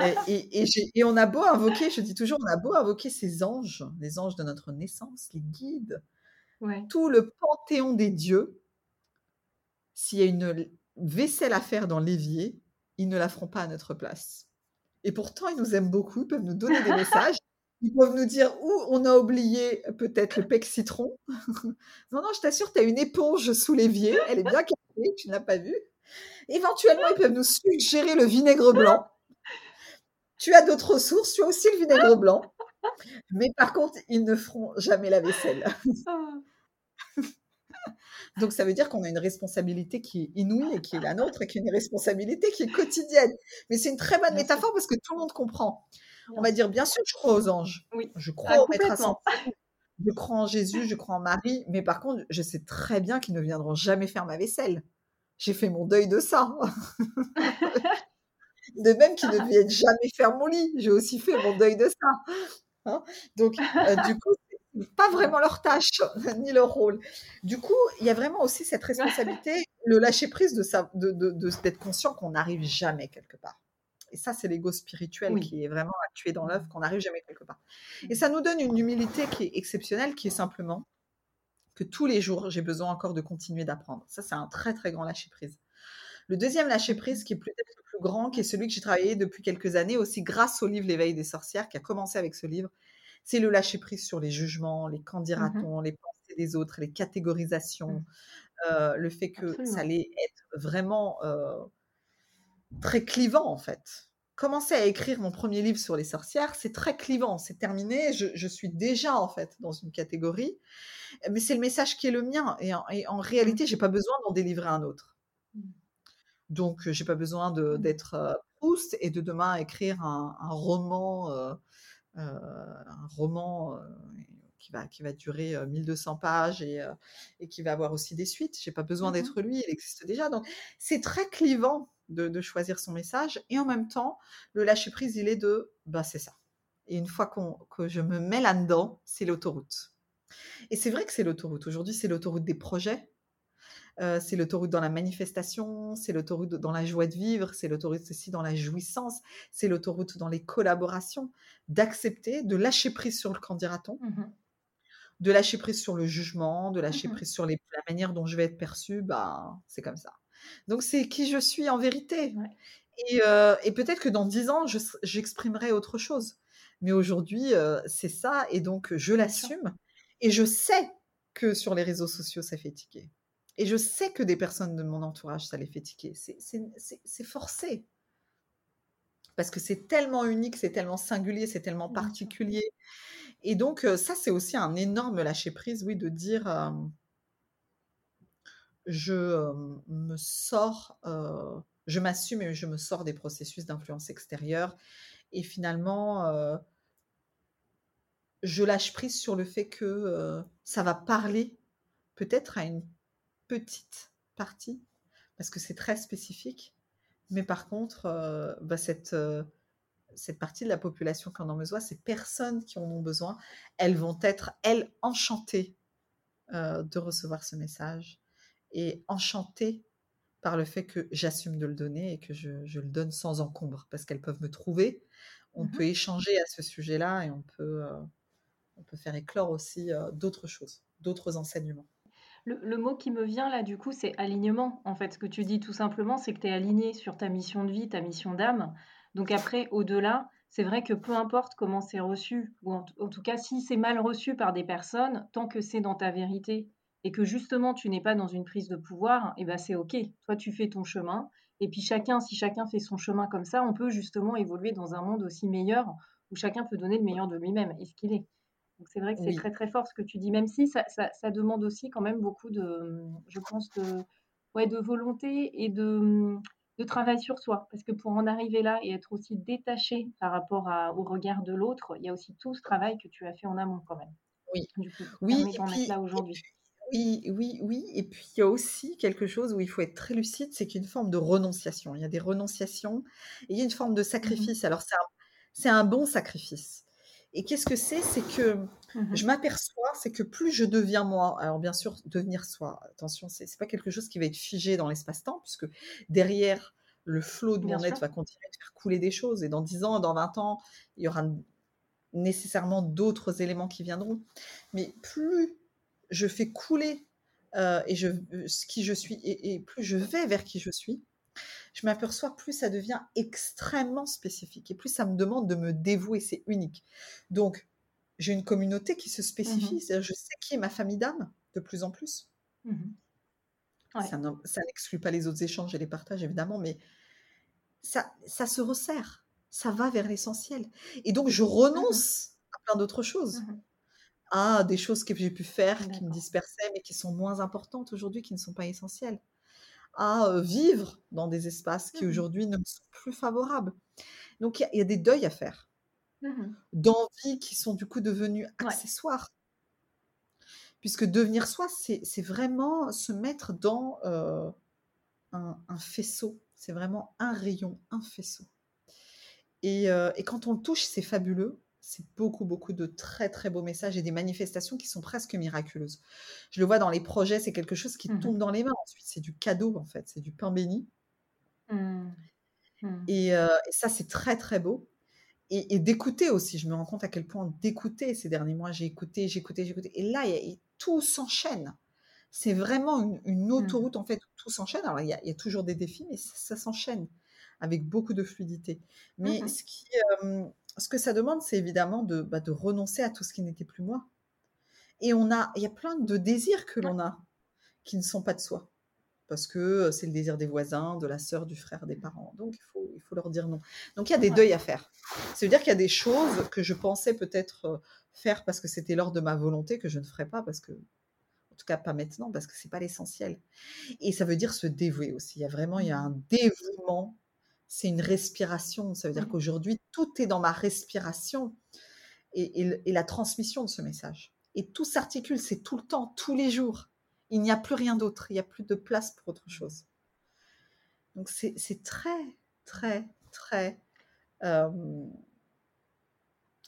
Et, et- et j'ai- et on a beau invoquer, je dis toujours, on a beau invoquer ces anges, les anges de notre naissance, les guides, Ouais. tout le panthéon des dieux, s'il y a une vaisselle à faire dans l'évier, ils ne la feront pas à notre place. Et pourtant, ils nous aiment beaucoup, ils peuvent nous donner des messages, ils peuvent nous dire où on a oublié peut-être le pec citron. non, non, je t'assure, tu as une éponge sous l'évier, elle est bien cachée, tu ne l'as pas vue. Éventuellement, ils peuvent nous suggérer le vinaigre blanc. Tu as d'autres ressources, tu as aussi le vinaigre blanc. Mais par contre, ils ne feront jamais la vaisselle. Ah. Donc ça veut dire qu'on a une responsabilité qui est inouïe et qui est la nôtre et qui est une responsabilité qui est quotidienne. Mais c'est une très bonne Bien sûr. métaphore parce que tout le monde comprend. On va dire, bien sûr, je crois aux anges. Oui. Je Ah, crois au maître complètement. ascendu. Je crois en Jésus, je crois en Marie. Mais par contre, je sais très bien qu'ils ne viendront jamais faire ma vaisselle. J'ai fait mon deuil de ça. De même qu'ils ne viennent jamais faire mon lit. J'ai aussi fait mon deuil de ça. Hein. Donc, euh, du coup, pas vraiment leur tâche ni leur rôle. Du coup, il y a vraiment aussi cette responsabilité, le lâcher prise de ça, de, de- de- d'être conscient qu'on n'arrive jamais quelque part. Et ça, c'est l'ego spirituel Oui. qui est vraiment à tuer dans l'œuf, qu'on n'arrive jamais quelque part. Et ça nous donne une humilité qui est exceptionnelle, qui est simplement que tous les jours, j'ai besoin encore de continuer d'apprendre. Ça, c'est un très, très grand lâcher prise. Le deuxième lâcher prise, qui est peut-être le plus grand, qui est celui que j'ai travaillé depuis quelques années, aussi grâce au livre L'éveil des sorcières, qui a commencé avec ce livre, c'est le lâcher prise sur les jugements, les qu'en dira-t-on, les pensées des autres, les catégorisations, euh, le fait que Absolument. ça allait être vraiment euh, très clivant en fait. Commencer à écrire mon premier livre sur les sorcières, c'est très clivant, c'est terminé, je, je suis déjà en fait dans une catégorie, mais c'est le message qui est le mien et en, et en réalité, j'ai pas besoin d'en délivrer un autre. Donc, euh, j'ai pas besoin de- Mm. d'être euh, Proust et de demain écrire un, un roman, euh, euh, un roman euh, qui va, qui va durer euh, 1200 pages et, et qui va avoir aussi des suites. J'ai pas besoin Mhm. d'être lui, il existe déjà. Donc, c'est très clivant de, de choisir son message et en même temps, le lâcher prise, il est de, bah c'est ça. Et une fois que je me mets là-dedans, c'est l'autoroute. Et c'est vrai que c'est l'autoroute. Aujourd'hui, c'est l'autoroute des projets. Euh, c'est l'autoroute dans la manifestation, c'est l'autoroute dans la joie de vivre, c'est l'autoroute aussi dans la jouissance, c'est l'autoroute dans les collaborations, d'accepter, de lâcher prise sur le qu'en dira-t-on, Mhm. de lâcher prise sur le jugement, de lâcher Mhm. prise sur les- la manière dont je vais être perçue, bah, c'est comme ça. Donc c'est qui je suis en vérité. Ouais. Et, euh, et peut-être que dans dix ans, je- j'exprimerai autre chose. Mais aujourd'hui, euh, c'est ça, et donc je sûr. l'assume. Et je sais que sur les réseaux sociaux, ça fait tiquer. Et je sais que des personnes de mon entourage, ça les fait tiquer. C'est- forcé. Parce que c'est tellement unique, c'est tellement singulier, c'est tellement particulier. Et donc, euh, ça, c'est aussi un énorme lâcher-prise, oui, de dire euh, je me sors, je m'assume et je me sors des processus d'influence extérieure. Et finalement, je lâche prise sur le fait que ça va parler peut-être à une petite partie, parce que c'est très spécifique. Mais par contre, bah, cette, cette partie de la population qui en a besoin, ces personnes qui en ont besoin, elles vont être, elles, enchantées de recevoir ce message et enchantées par le fait que j'assume de le donner et que je, je le donne sans encombre, parce qu'elles peuvent me trouver. On Mhm. peut échanger à ce sujet-là et on peut, euh, on peut faire éclore aussi euh, d'autres choses, d'autres enseignements. Le, le mot qui me vient là, du coup, c'est alignement. En fait, ce que tu dis tout simplement, c'est que tu es aligné sur ta mission de vie, ta mission d'âme. Donc après, au-delà, c'est vrai que peu importe comment c'est reçu, ou en, en tout cas, si c'est mal reçu par des personnes, tant que c'est dans ta vérité et que justement tu n'es pas dans une prise de pouvoir, et ben c'est ok. Toi, tu fais ton chemin. Et puis chacun, si chacun fait son chemin comme ça, on peut justement évoluer dans un monde aussi meilleur où chacun peut donner le meilleur de lui-même et ce qu'il est. Donc c'est vrai que c'est Oui. très très fort ce que tu dis, même si ça, ça- ça demande aussi quand même beaucoup de, je pense, de, ouais, de volonté et de, de travail sur soi. Parce que pour en arriver là et être aussi détaché par rapport à, au regard de l'autre, il y a aussi tout ce travail que tu as fait en amont quand même. Oui, Du coup, oui, et puis, là aujourd'hui. Oui, oui, oui. Et puis, il y a aussi quelque chose où il faut être très lucide, c'est qu'il y a une forme de renonciation. Il y a des renonciations et il y a une forme de Mhm. sacrifice. Alors, c'est un, c'est un bon sacrifice. Et qu'est-ce que c'est? C'est que Mhm. je m'aperçois, c'est que plus je deviens moi, alors bien sûr, devenir soi, attention, c'est c'est pas quelque chose qui va être figé dans l'espace-temps, puisque derrière le flot de Bien mon sûr. être va continuer de faire couler des choses. Et dans 10 ans, dans 20 ans, il y aura nécessairement d'autres éléments qui viendront. Mais plus je fais couler euh, et je, ce qui je suis, et, et plus je vais vers qui je suis, je m'aperçois plus ça devient extrêmement spécifique et plus ça me demande de me dévouer, c'est unique. Donc, j'ai une communauté qui se spécifie, Mhm. c'est-à-dire je sais qui est ma famille d'âme de plus en plus. Mhm. Ouais. Ça n'exclut pas les autres échanges et les partages, évidemment, mais ça, ça se resserre, ça va vers l'essentiel. Et donc, je renonce à plein d'autres choses, Mhm. À des choses que j'ai pu faire, qui me dispersaient, mais qui sont moins importantes aujourd'hui, qui ne sont pas essentielles, à euh, vivre dans des espaces qui Mhm. aujourd'hui ne me sont plus favorables. Donc, il y a- il y, a des deuils à faire, Mhm. d'envies qui sont du coup devenus Ouais. accessoires. Puisque devenir soi, c'est c'est vraiment se mettre dans euh, un, un faisceau. C'est vraiment un rayon, un faisceau. Et, euh, et quand on le touche, c'est fabuleux. C'est beaucoup, beaucoup de très, très beaux messages et des manifestations qui sont presque miraculeuses. Je le vois dans les projets, c'est quelque chose qui Mhm. tombe dans les mains ensuite. C'est du cadeau, en fait. C'est du pain béni. Mhm. Et, euh, et ça, c'est très, très beau. Et, et d'écouter aussi. Je me rends compte à quel point d'écouter ces derniers mois, j'ai écouté, j'ai écouté, j'ai écouté. Et là, y a- tout s'enchaîne. C'est vraiment une, une autoroute, en fait, où tout s'enchaîne. Alors, il y, a, il y a toujours des défis, mais ça, ça s'enchaîne avec beaucoup de fluidité. Mais ce, qui, euh, ce que ça demande, c'est évidemment de, bah, de renoncer à tout ce qui n'était plus moi. Et on a, il y a plein de désirs que l'on a qui ne sont pas de soi. Parce que euh, c'est le désir des voisins, de la sœur, du frère, des parents. Donc, il faut, il faut leur dire non. Donc, il y a des deuils à faire. Ça veut dire qu'il y a des choses que je pensais peut-être euh, faire parce que c'était l'ordre de ma volonté que je ne ferai pas parce que, en tout cas, pas maintenant parce que c'est pas l'essentiel. Et ça veut dire se dévouer aussi. Il y a vraiment, il y a un dévouement. C'est une respiration. Ça veut dire Mhm. qu'aujourd'hui, tout est dans ma respiration et, et le- et la transmission de ce message. Et tout s'articule, c'est tout le temps, tous les jours. Il n'y a plus rien d'autre, il n'y a plus de place pour autre chose. Donc c'est c'est très, très, très euh,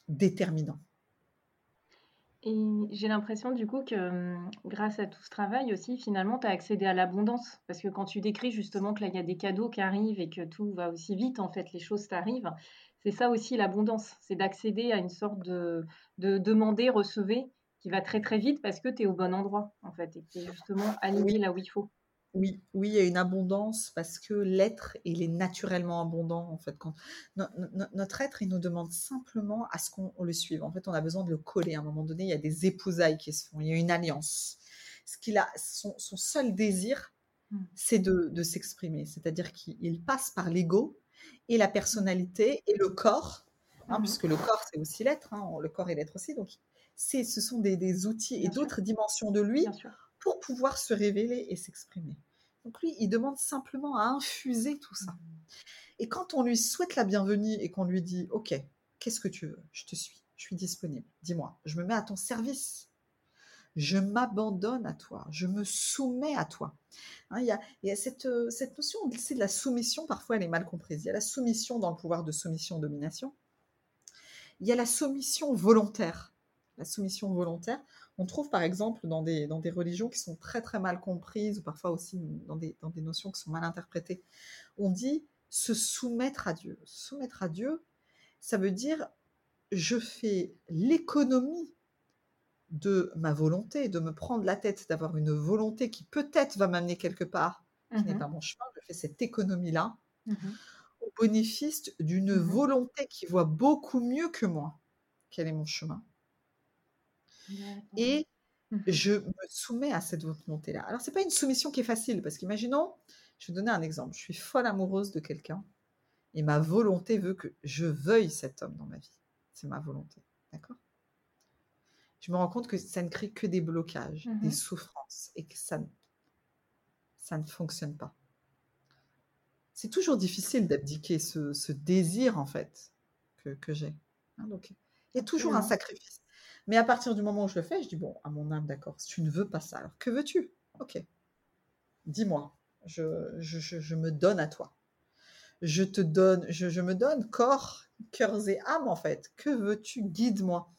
déterminant. Et j'ai l'impression du coup que hum, grâce à tout ce travail aussi, finalement, tu as accédé à l'abondance. Parce que quand tu décris justement que là, il y a des cadeaux qui arrivent et que tout va aussi vite, en fait, les choses t'arrivent, c'est ça aussi l'abondance. C'est d'accéder à une sorte de, de demander, recevez, qui va très très vite parce que tu es au bon endroit, en fait, et que tu es justement aligné là où il faut. Oui, oui, il y a une abondance parce que l'être, il est naturellement abondant en fait. Quand no- no- notre être, il nous demande simplement à ce qu'on on le suive. En fait, on a besoin de le coller. À un moment donné, il y a des épousailles qui se font. Il y a une alliance. Ce qu'il a, son, son seul désir, Mm. c'est de, de s'exprimer. C'est-à-dire qu'il passe par l'ego et la personnalité et le corps, hein, Mhm. puisque le corps, c'est aussi l'être, hein, le corps et l'être aussi. Donc, c'est, ce sont des, des outils et d'autres dimensions de lui bien sûr. Pour pouvoir se révéler et s'exprimer. Donc, lui, il demande simplement à infuser tout ça. Et quand on lui souhaite la bienvenue et qu'on lui dit, OK, qu'est-ce que tu veux? Je te suis, je suis disponible. Dis-moi, je me mets à ton service. Je m'abandonne à toi, je me soumets à toi. Hein, il y a, il y a cette, euh, cette notion, c'est de la soumission, parfois elle est mal comprise. Il y a la soumission dans le pouvoir de soumission-domination. Il y a la soumission volontaire. La soumission volontaire, on trouve par exemple dans des, dans des religions qui sont très très mal comprises ou parfois aussi dans des, dans des notions qui sont mal interprétées. On dit se soumettre à Dieu. Soumettre à Dieu, ça veut dire je fais l'économie de ma volonté, de me prendre la tête, d'avoir une volonté qui peut-être va m'amener quelque part, qui n'est Mhm. pas mon chemin. Je fais cette économie-là Mhm. au bénéfice d'une Mhm. volonté qui voit beaucoup mieux que moi quel est mon chemin. Et Mhm. je me soumets à cette volonté-là. Alors, c'est pas une soumission qui est facile, parce qu'imaginons, je vais donner un exemple, je suis folle amoureuse de quelqu'un, et ma volonté veut que je veuille cet homme dans ma vie. C'est ma volonté, d'accord? Je me rends compte que ça ne crée que des blocages, des Mhm. souffrances, et que ça, ne- ça ne fonctionne pas. c'est toujours difficile d'abdiquer ce, désir, en fait, que, que j'ai. Hein, donc, il y a toujours un sacrifice. Mais à partir du moment où je le fais, je dis, bon, à mon âme, d'accord, si tu ne veux pas ça, alors que veux-tu? Ok, dis-moi, je, je, me donne à toi. Je te donne, je, me donne corps, cœurs et âme, en fait. Que veux-tu? Guide-moi.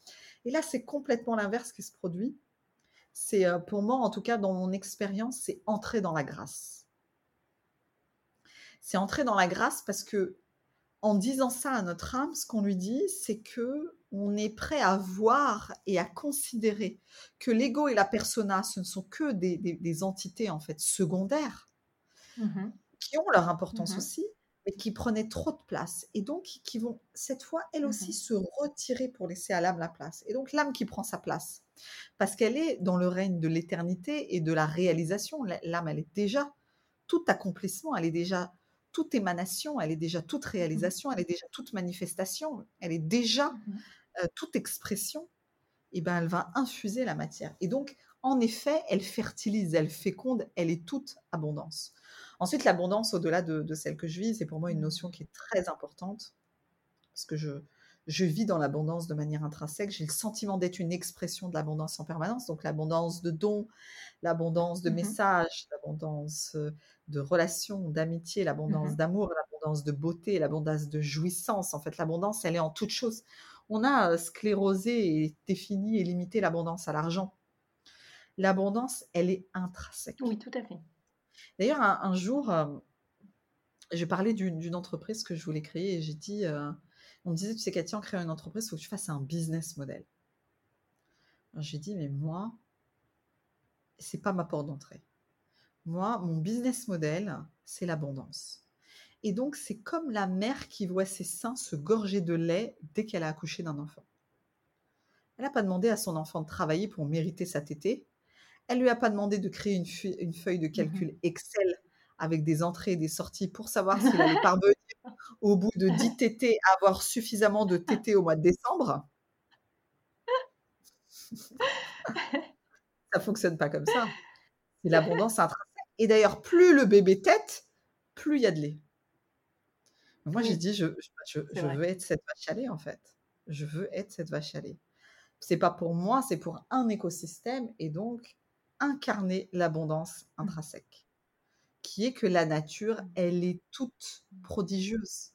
Et là, c'est complètement l'inverse qui se produit. C'est, euh, pour moi, en tout cas, dans mon expérience, c'est entrer dans la grâce. C'est entrer dans la grâce parce que, en disant ça à notre âme, ce qu'on lui dit, c'est que on est prêt à voir et à considérer que l'ego et la persona, ce ne sont que des, entités en fait secondaires mmh qui ont leur importance mmh aussi, mais qui prenaient trop de place et donc qui vont cette fois elles aussi mmh se retirer pour laisser à l'âme la place. Et donc l'âme qui prend sa place parce qu'elle est dans le règne de l'éternité et de la réalisation. L'âme, elle est déjà tout accomplissement, elle est déjà toute émanation, elle est déjà toute réalisation, elle est déjà toute manifestation, elle est déjà euh, toute expression, eh ben, elle va infuser la matière. Et donc, en effet, elle fertilise, elle féconde, elle est toute abondance. Ensuite, l'abondance, au-delà de, celle que je vis, c'est pour moi une notion qui est très importante, parce que je, je vis dans l'abondance de manière intrinsèque. J'ai le sentiment d'être une expression de l'abondance en permanence, donc l'abondance de dons, l'abondance de mmh messages, l'abondance euh, de relations, d'amitié, l'abondance mmh d'amour, l'abondance de beauté, l'abondance de jouissance. En fait, l'abondance, elle est en toute chose on a sclérosé et défini et limité l'abondance à l'argent. L'abondance, elle est intrinsèque. Oui, tout à fait. D'ailleurs, un, jour, je parlais d'une entreprise que je voulais créer et j'ai dit, on me disait, tu sais, Cathy, en créant une entreprise, il faut que tu fasses un business model. J'ai dit, mais moi, c'est pas ma porte d'entrée. Moi, mon business model, c'est l'abondance. Et donc, c'est comme la mère qui voit ses seins se gorger de lait dès qu'elle a accouché d'un enfant. Elle n'a pas demandé à son enfant de travailler pour mériter sa tétée. Elle lui a pas demandé de créer une, feuille de calcul mmh Excel avec des entrées et des sorties pour savoir s'il allait parvenir au bout de 10 tétés à avoir suffisamment de tétés au mois de décembre. ça fonctionne pas comme ça. C'est l'abondance intrinsèque. Et d'ailleurs, plus le bébé tête, plus il y a de lait. Moi, j'ai dit, je, je, veux être cette vache à lait, en fait. Je veux être cette vache à lait. C'est pas pour moi, c'est pour un écosystème et donc incarner l'abondance mmh. intrinsèque, qui est que la nature, mmh. elle est toute prodigieuse.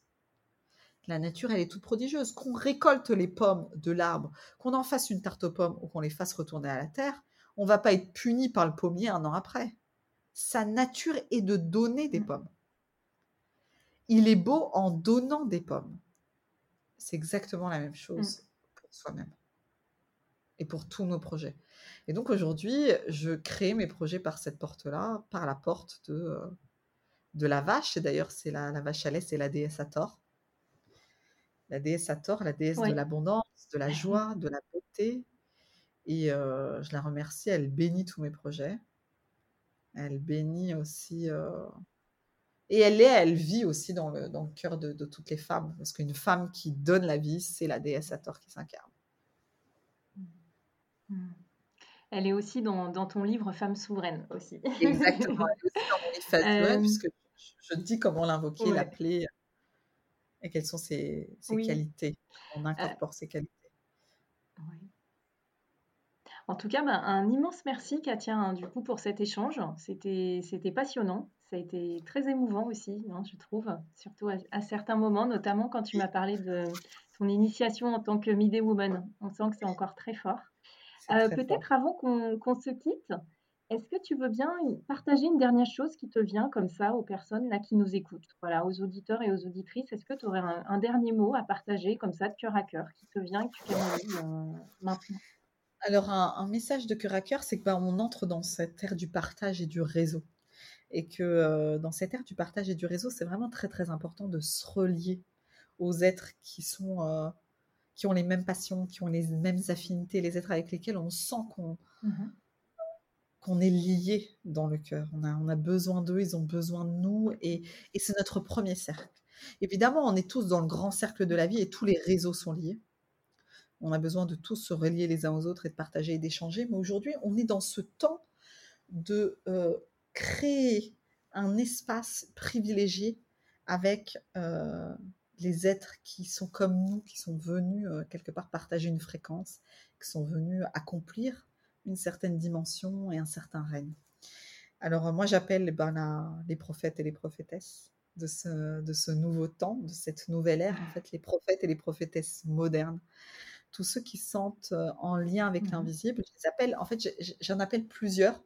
La nature, elle est toute prodigieuse. Qu'on récolte les pommes de l'arbre, qu'on en fasse une tarte aux pommes ou qu'on les fasse retourner à la terre, on va pas être puni par le pommier un an après. Sa nature est de donner des mmh. pommes il est beau en donnant des pommes. C'est exactement la même chose mm. pour soi-même et pour tous nos projets. Et donc aujourd'hui, je crée mes projets par cette porte-là, par la porte de, euh, de la vache. Et d'ailleurs, c'est la, vache à lait, c'est la déesse Hathor. La déesse Hathor, la déesse de l'abondance, de la joie, de la beauté. Et euh, je la remercie, elle bénit tous mes projets. Elle bénit aussi euh, et elle est, elle vit aussi dans le, dans le cœur de, toutes les femmes, parce qu'une femme qui donne la vie, c'est la déesse Hathor qui s'incarne. Hmm. Elle est aussi dans, dans, ton livre Femme souveraine aussi. Exactement, elle est aussi dans mon livre Femme souveraine, euh, puisque je, dis comment l'invoquer, l'appeler, et quelles sont ses, ses qualités. On incorpore ses qualités. Oui. En tout cas, bah, un immense merci Katia hein, du coup pour cet échange. C'était passionnant. Ça a été très émouvant aussi, hein, je trouve, surtout à, certains moments, notamment quand tu m'as parlé de ton initiation en tant que Midday Woman. On sent que c'est encore très fort. Euh, peut-être avant qu'on se quitte, est-ce que tu veux bien partager une dernière chose qui te vient comme ça aux personnes là qui nous écoutent, voilà, aux auditeurs et aux auditrices Est-ce que tu aurais un, dernier mot à partager comme ça de cœur à cœur qui te vient et que tu canalises euh, maintenant? Alors, un, message de cœur à cœur, c'est que bah, on entre dans cette ère du partage et du réseau. Et que euh, dans cette ère du partage et du réseau, c'est vraiment très très important de se relier aux êtres qui sont euh, qui ont les mêmes passions, qui ont les mêmes affinités, les êtres avec lesquels on sent qu'on mmh qu'on est lié dans le cœur. On a, on a besoin d'eux, ils ont besoin de nous, et, et c'est notre premier cercle. Évidemment, on est tous dans le grand cercle de la vie et tous les réseaux sont liés. On a besoin de tous se relier les uns aux autres et de partager et d'échanger. Mais aujourd'hui, on est dans ce temps de euh, créer un espace privilégié avec les êtres qui sont comme nous, qui sont venus quelque part partager une fréquence, qui sont venus accomplir une certaine dimension et un certain règne. Alors moi j'appelle eh ben, les prophètes et les prophétesses de ce, de ce nouveau temps, de cette nouvelle ère, en fait, les prophètes et les prophétesses modernes. Tous ceux qui sentent en lien avec mmh l'invisible, je les appelle, en fait j'en appelle plusieurs.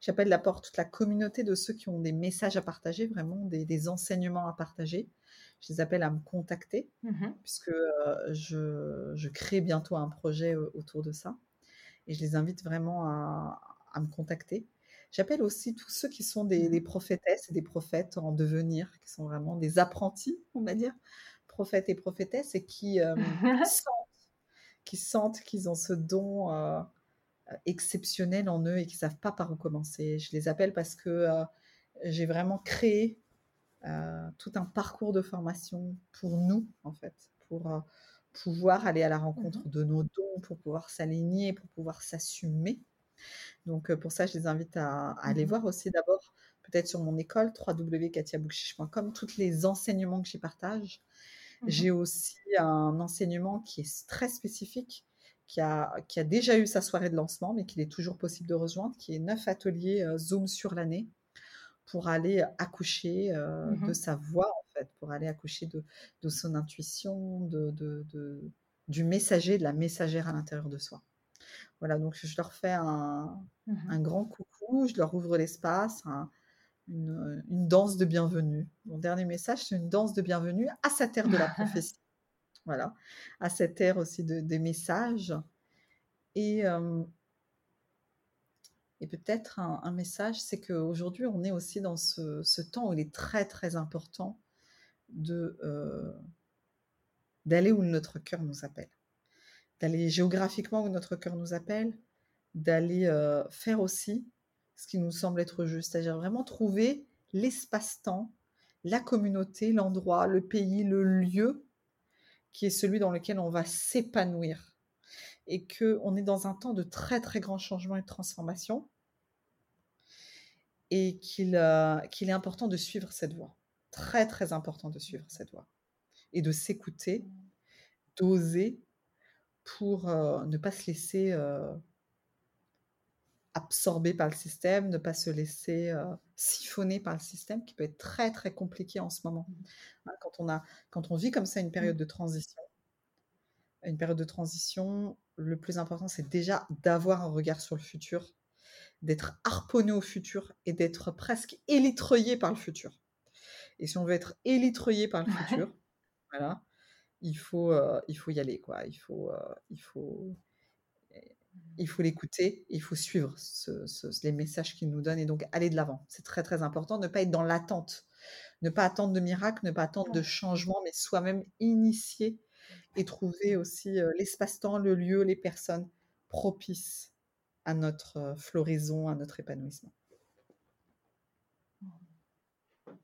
J'appelle d'abord toute la communauté de ceux qui ont des messages à partager, vraiment des, enseignements à partager. Je les appelle à me contacter, mmh puisque je, je, crée bientôt un projet autour de ça. Et je les invite vraiment à, à me contacter. J'appelle aussi tous ceux qui sont des, des, prophétesses et des prophètes en devenir, qui sont vraiment des apprentis, on va dire, prophètes et prophétesses, et qui sentent, qui sentent qu'ils ont ce don exceptionnels en eux et qui savent pas par où commencer. Je les appelle parce que euh, j'ai vraiment créé euh, tout un parcours de formation pour nous, en fait, pour euh, pouvoir aller à la rencontre mmh de nos dons, pour pouvoir s'aligner, pour pouvoir s'assumer. Donc pour ça, je les invite à, aller mmh voir aussi d'abord, peut-être sur mon école, www.katiabouchiche.com, tous les enseignements que j'y partage. Mmh j'ai aussi un enseignement qui est très spécifique qui a, qui a déjà eu sa soirée de lancement, mais qu'il est toujours possible de rejoindre, qui est neuf ateliers euh, Zoom sur l'année pour aller accoucher euh, mmh de sa voix, en fait, pour aller accoucher de, de son intuition, de, de, du messager, de la messagère à l'intérieur de soi. Voilà, donc je leur fais un, mmh un grand coucou, je leur ouvre l'espace, une, une, danse de bienvenue. Mon dernier message, c'est une danse de bienvenue à sa terre de la prophétie. À cette ère aussi de, des messages. Et, et peut-être un, message, c'est qu'aujourd'hui, on est aussi dans ce, temps où il est très, très important de d'aller où notre cœur nous appelle. D'aller géographiquement où notre cœur nous appelle, d'aller faire aussi ce qui nous semble être juste, c'est-à-dire vraiment trouver l'espace-temps, la communauté, l'endroit, le pays, le lieu qui est celui dans lequel on va s'épanouir et que on est dans un temps de très très grands changements et de transformation et qu'il euh, est important de suivre cette voie. Très très important de suivre cette voie et de s'écouter, d'oser pour euh, ne pas se laisser euh, absorber par le système, ne pas se laisser siphonner par le système, qui peut être très très compliqué en ce moment. Mmh. Hein, quand on, a, quand on vit comme ça une période mmh. de transition, une période de transition, le plus important c'est déjà d'avoir un regard sur le futur, d'être harponné au futur et d'être presque élitreillé par le futur. Et si on veut être élitreillé par le futur, voilà, il faut, il faut y aller quoi. Il faut, il faut il faut l'écouter, il faut suivre les messages qu'il nous donne et donc aller de l'avant. C'est très très important, ne pas être dans l'attente, ne pas attendre de miracles, ne pas attendre de changements, mais soi-même initier et trouver aussi euh, l'espace-temps, le lieu, les personnes propices à notre euh, floraison, à notre épanouissement.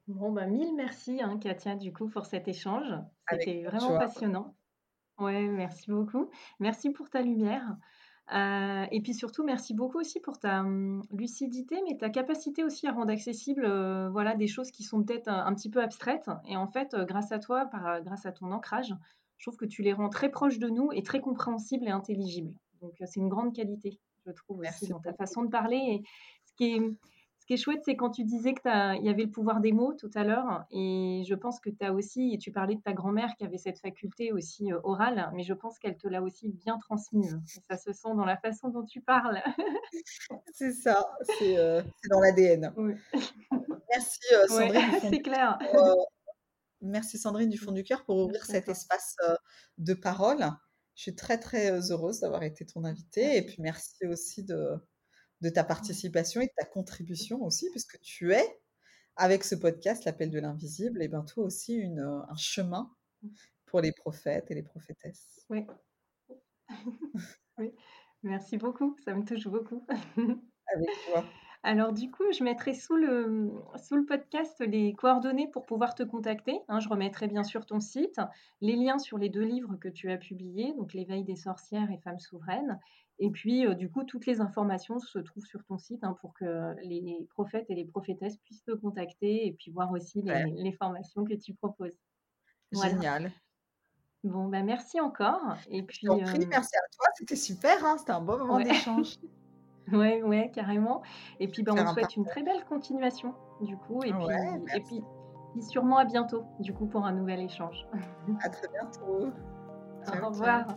Bon, bah, mille merci, hein, Katia, du coup, pour cet échange. C'était vraiment passionnant. Ouais, merci beaucoup. Merci pour ta lumière. Euh, et puis surtout, merci beaucoup aussi pour ta hum, lucidité, mais ta capacité aussi à rendre accessible euh, voilà, des choses qui sont peut-être un, petit peu abstraites. Et en fait, euh, grâce à toi, par, grâce à ton ancrage, je trouve que tu les rends très proches de nous et très compréhensibles et intelligibles. Donc, c'est une grande qualité, je trouve, aussi dans ta façon de parler. Et ce qui est, ce qui est chouette, c'est quand tu disais qu'il y avait le pouvoir des mots tout à l'heure, et je pense que tu as aussi, et tu parlais de ta grand-mère qui avait cette faculté aussi euh, orale, mais je pense qu'elle te l'a aussi bien transmise. ça se sent dans la façon dont tu parles. c'est ça, c'est euh, dans l'ADN. Merci euh, Sandrine. c'est clair. merci Sandrine du fond du cœur pour ouvrir cet espace de parole. Je suis très très heureuse d'avoir été ton invitée, et puis merci aussi de de ta participation et de ta contribution aussi, puisque tu es, avec ce podcast, l'appel de l'invisible, et bien toi aussi une, un chemin mmh. pour les prophètes et les prophétesses. Oui. oui. Merci beaucoup, ça me touche beaucoup. avec toi. Alors du coup, je mettrai sous le, sous le podcast les coordonnées pour pouvoir te contacter. Hein. je remettrai bien sûr ton site, les liens sur les deux livres que tu as publiés, donc L'éveil des sorcières et Femmes souveraines, Et puis, du coup, toutes les informations se trouvent sur ton site, hein, pour que les prophètes et les prophétesses puissent te contacter et puis voir aussi les formations que tu proposes. Voilà. Génial. Bon, bah, merci encore et puis, prie, hem merci à toi, c'était super, hein, c'était un bon moment Ouais. d'échange. Ouais, ouais, carrément et puis, te on te souhaite une très belle continuation, du coup et puis et puis sûrement à bientôt, du coup, pour un nouvel échange. À très bientôt. Ciao, Au ciao. revoir.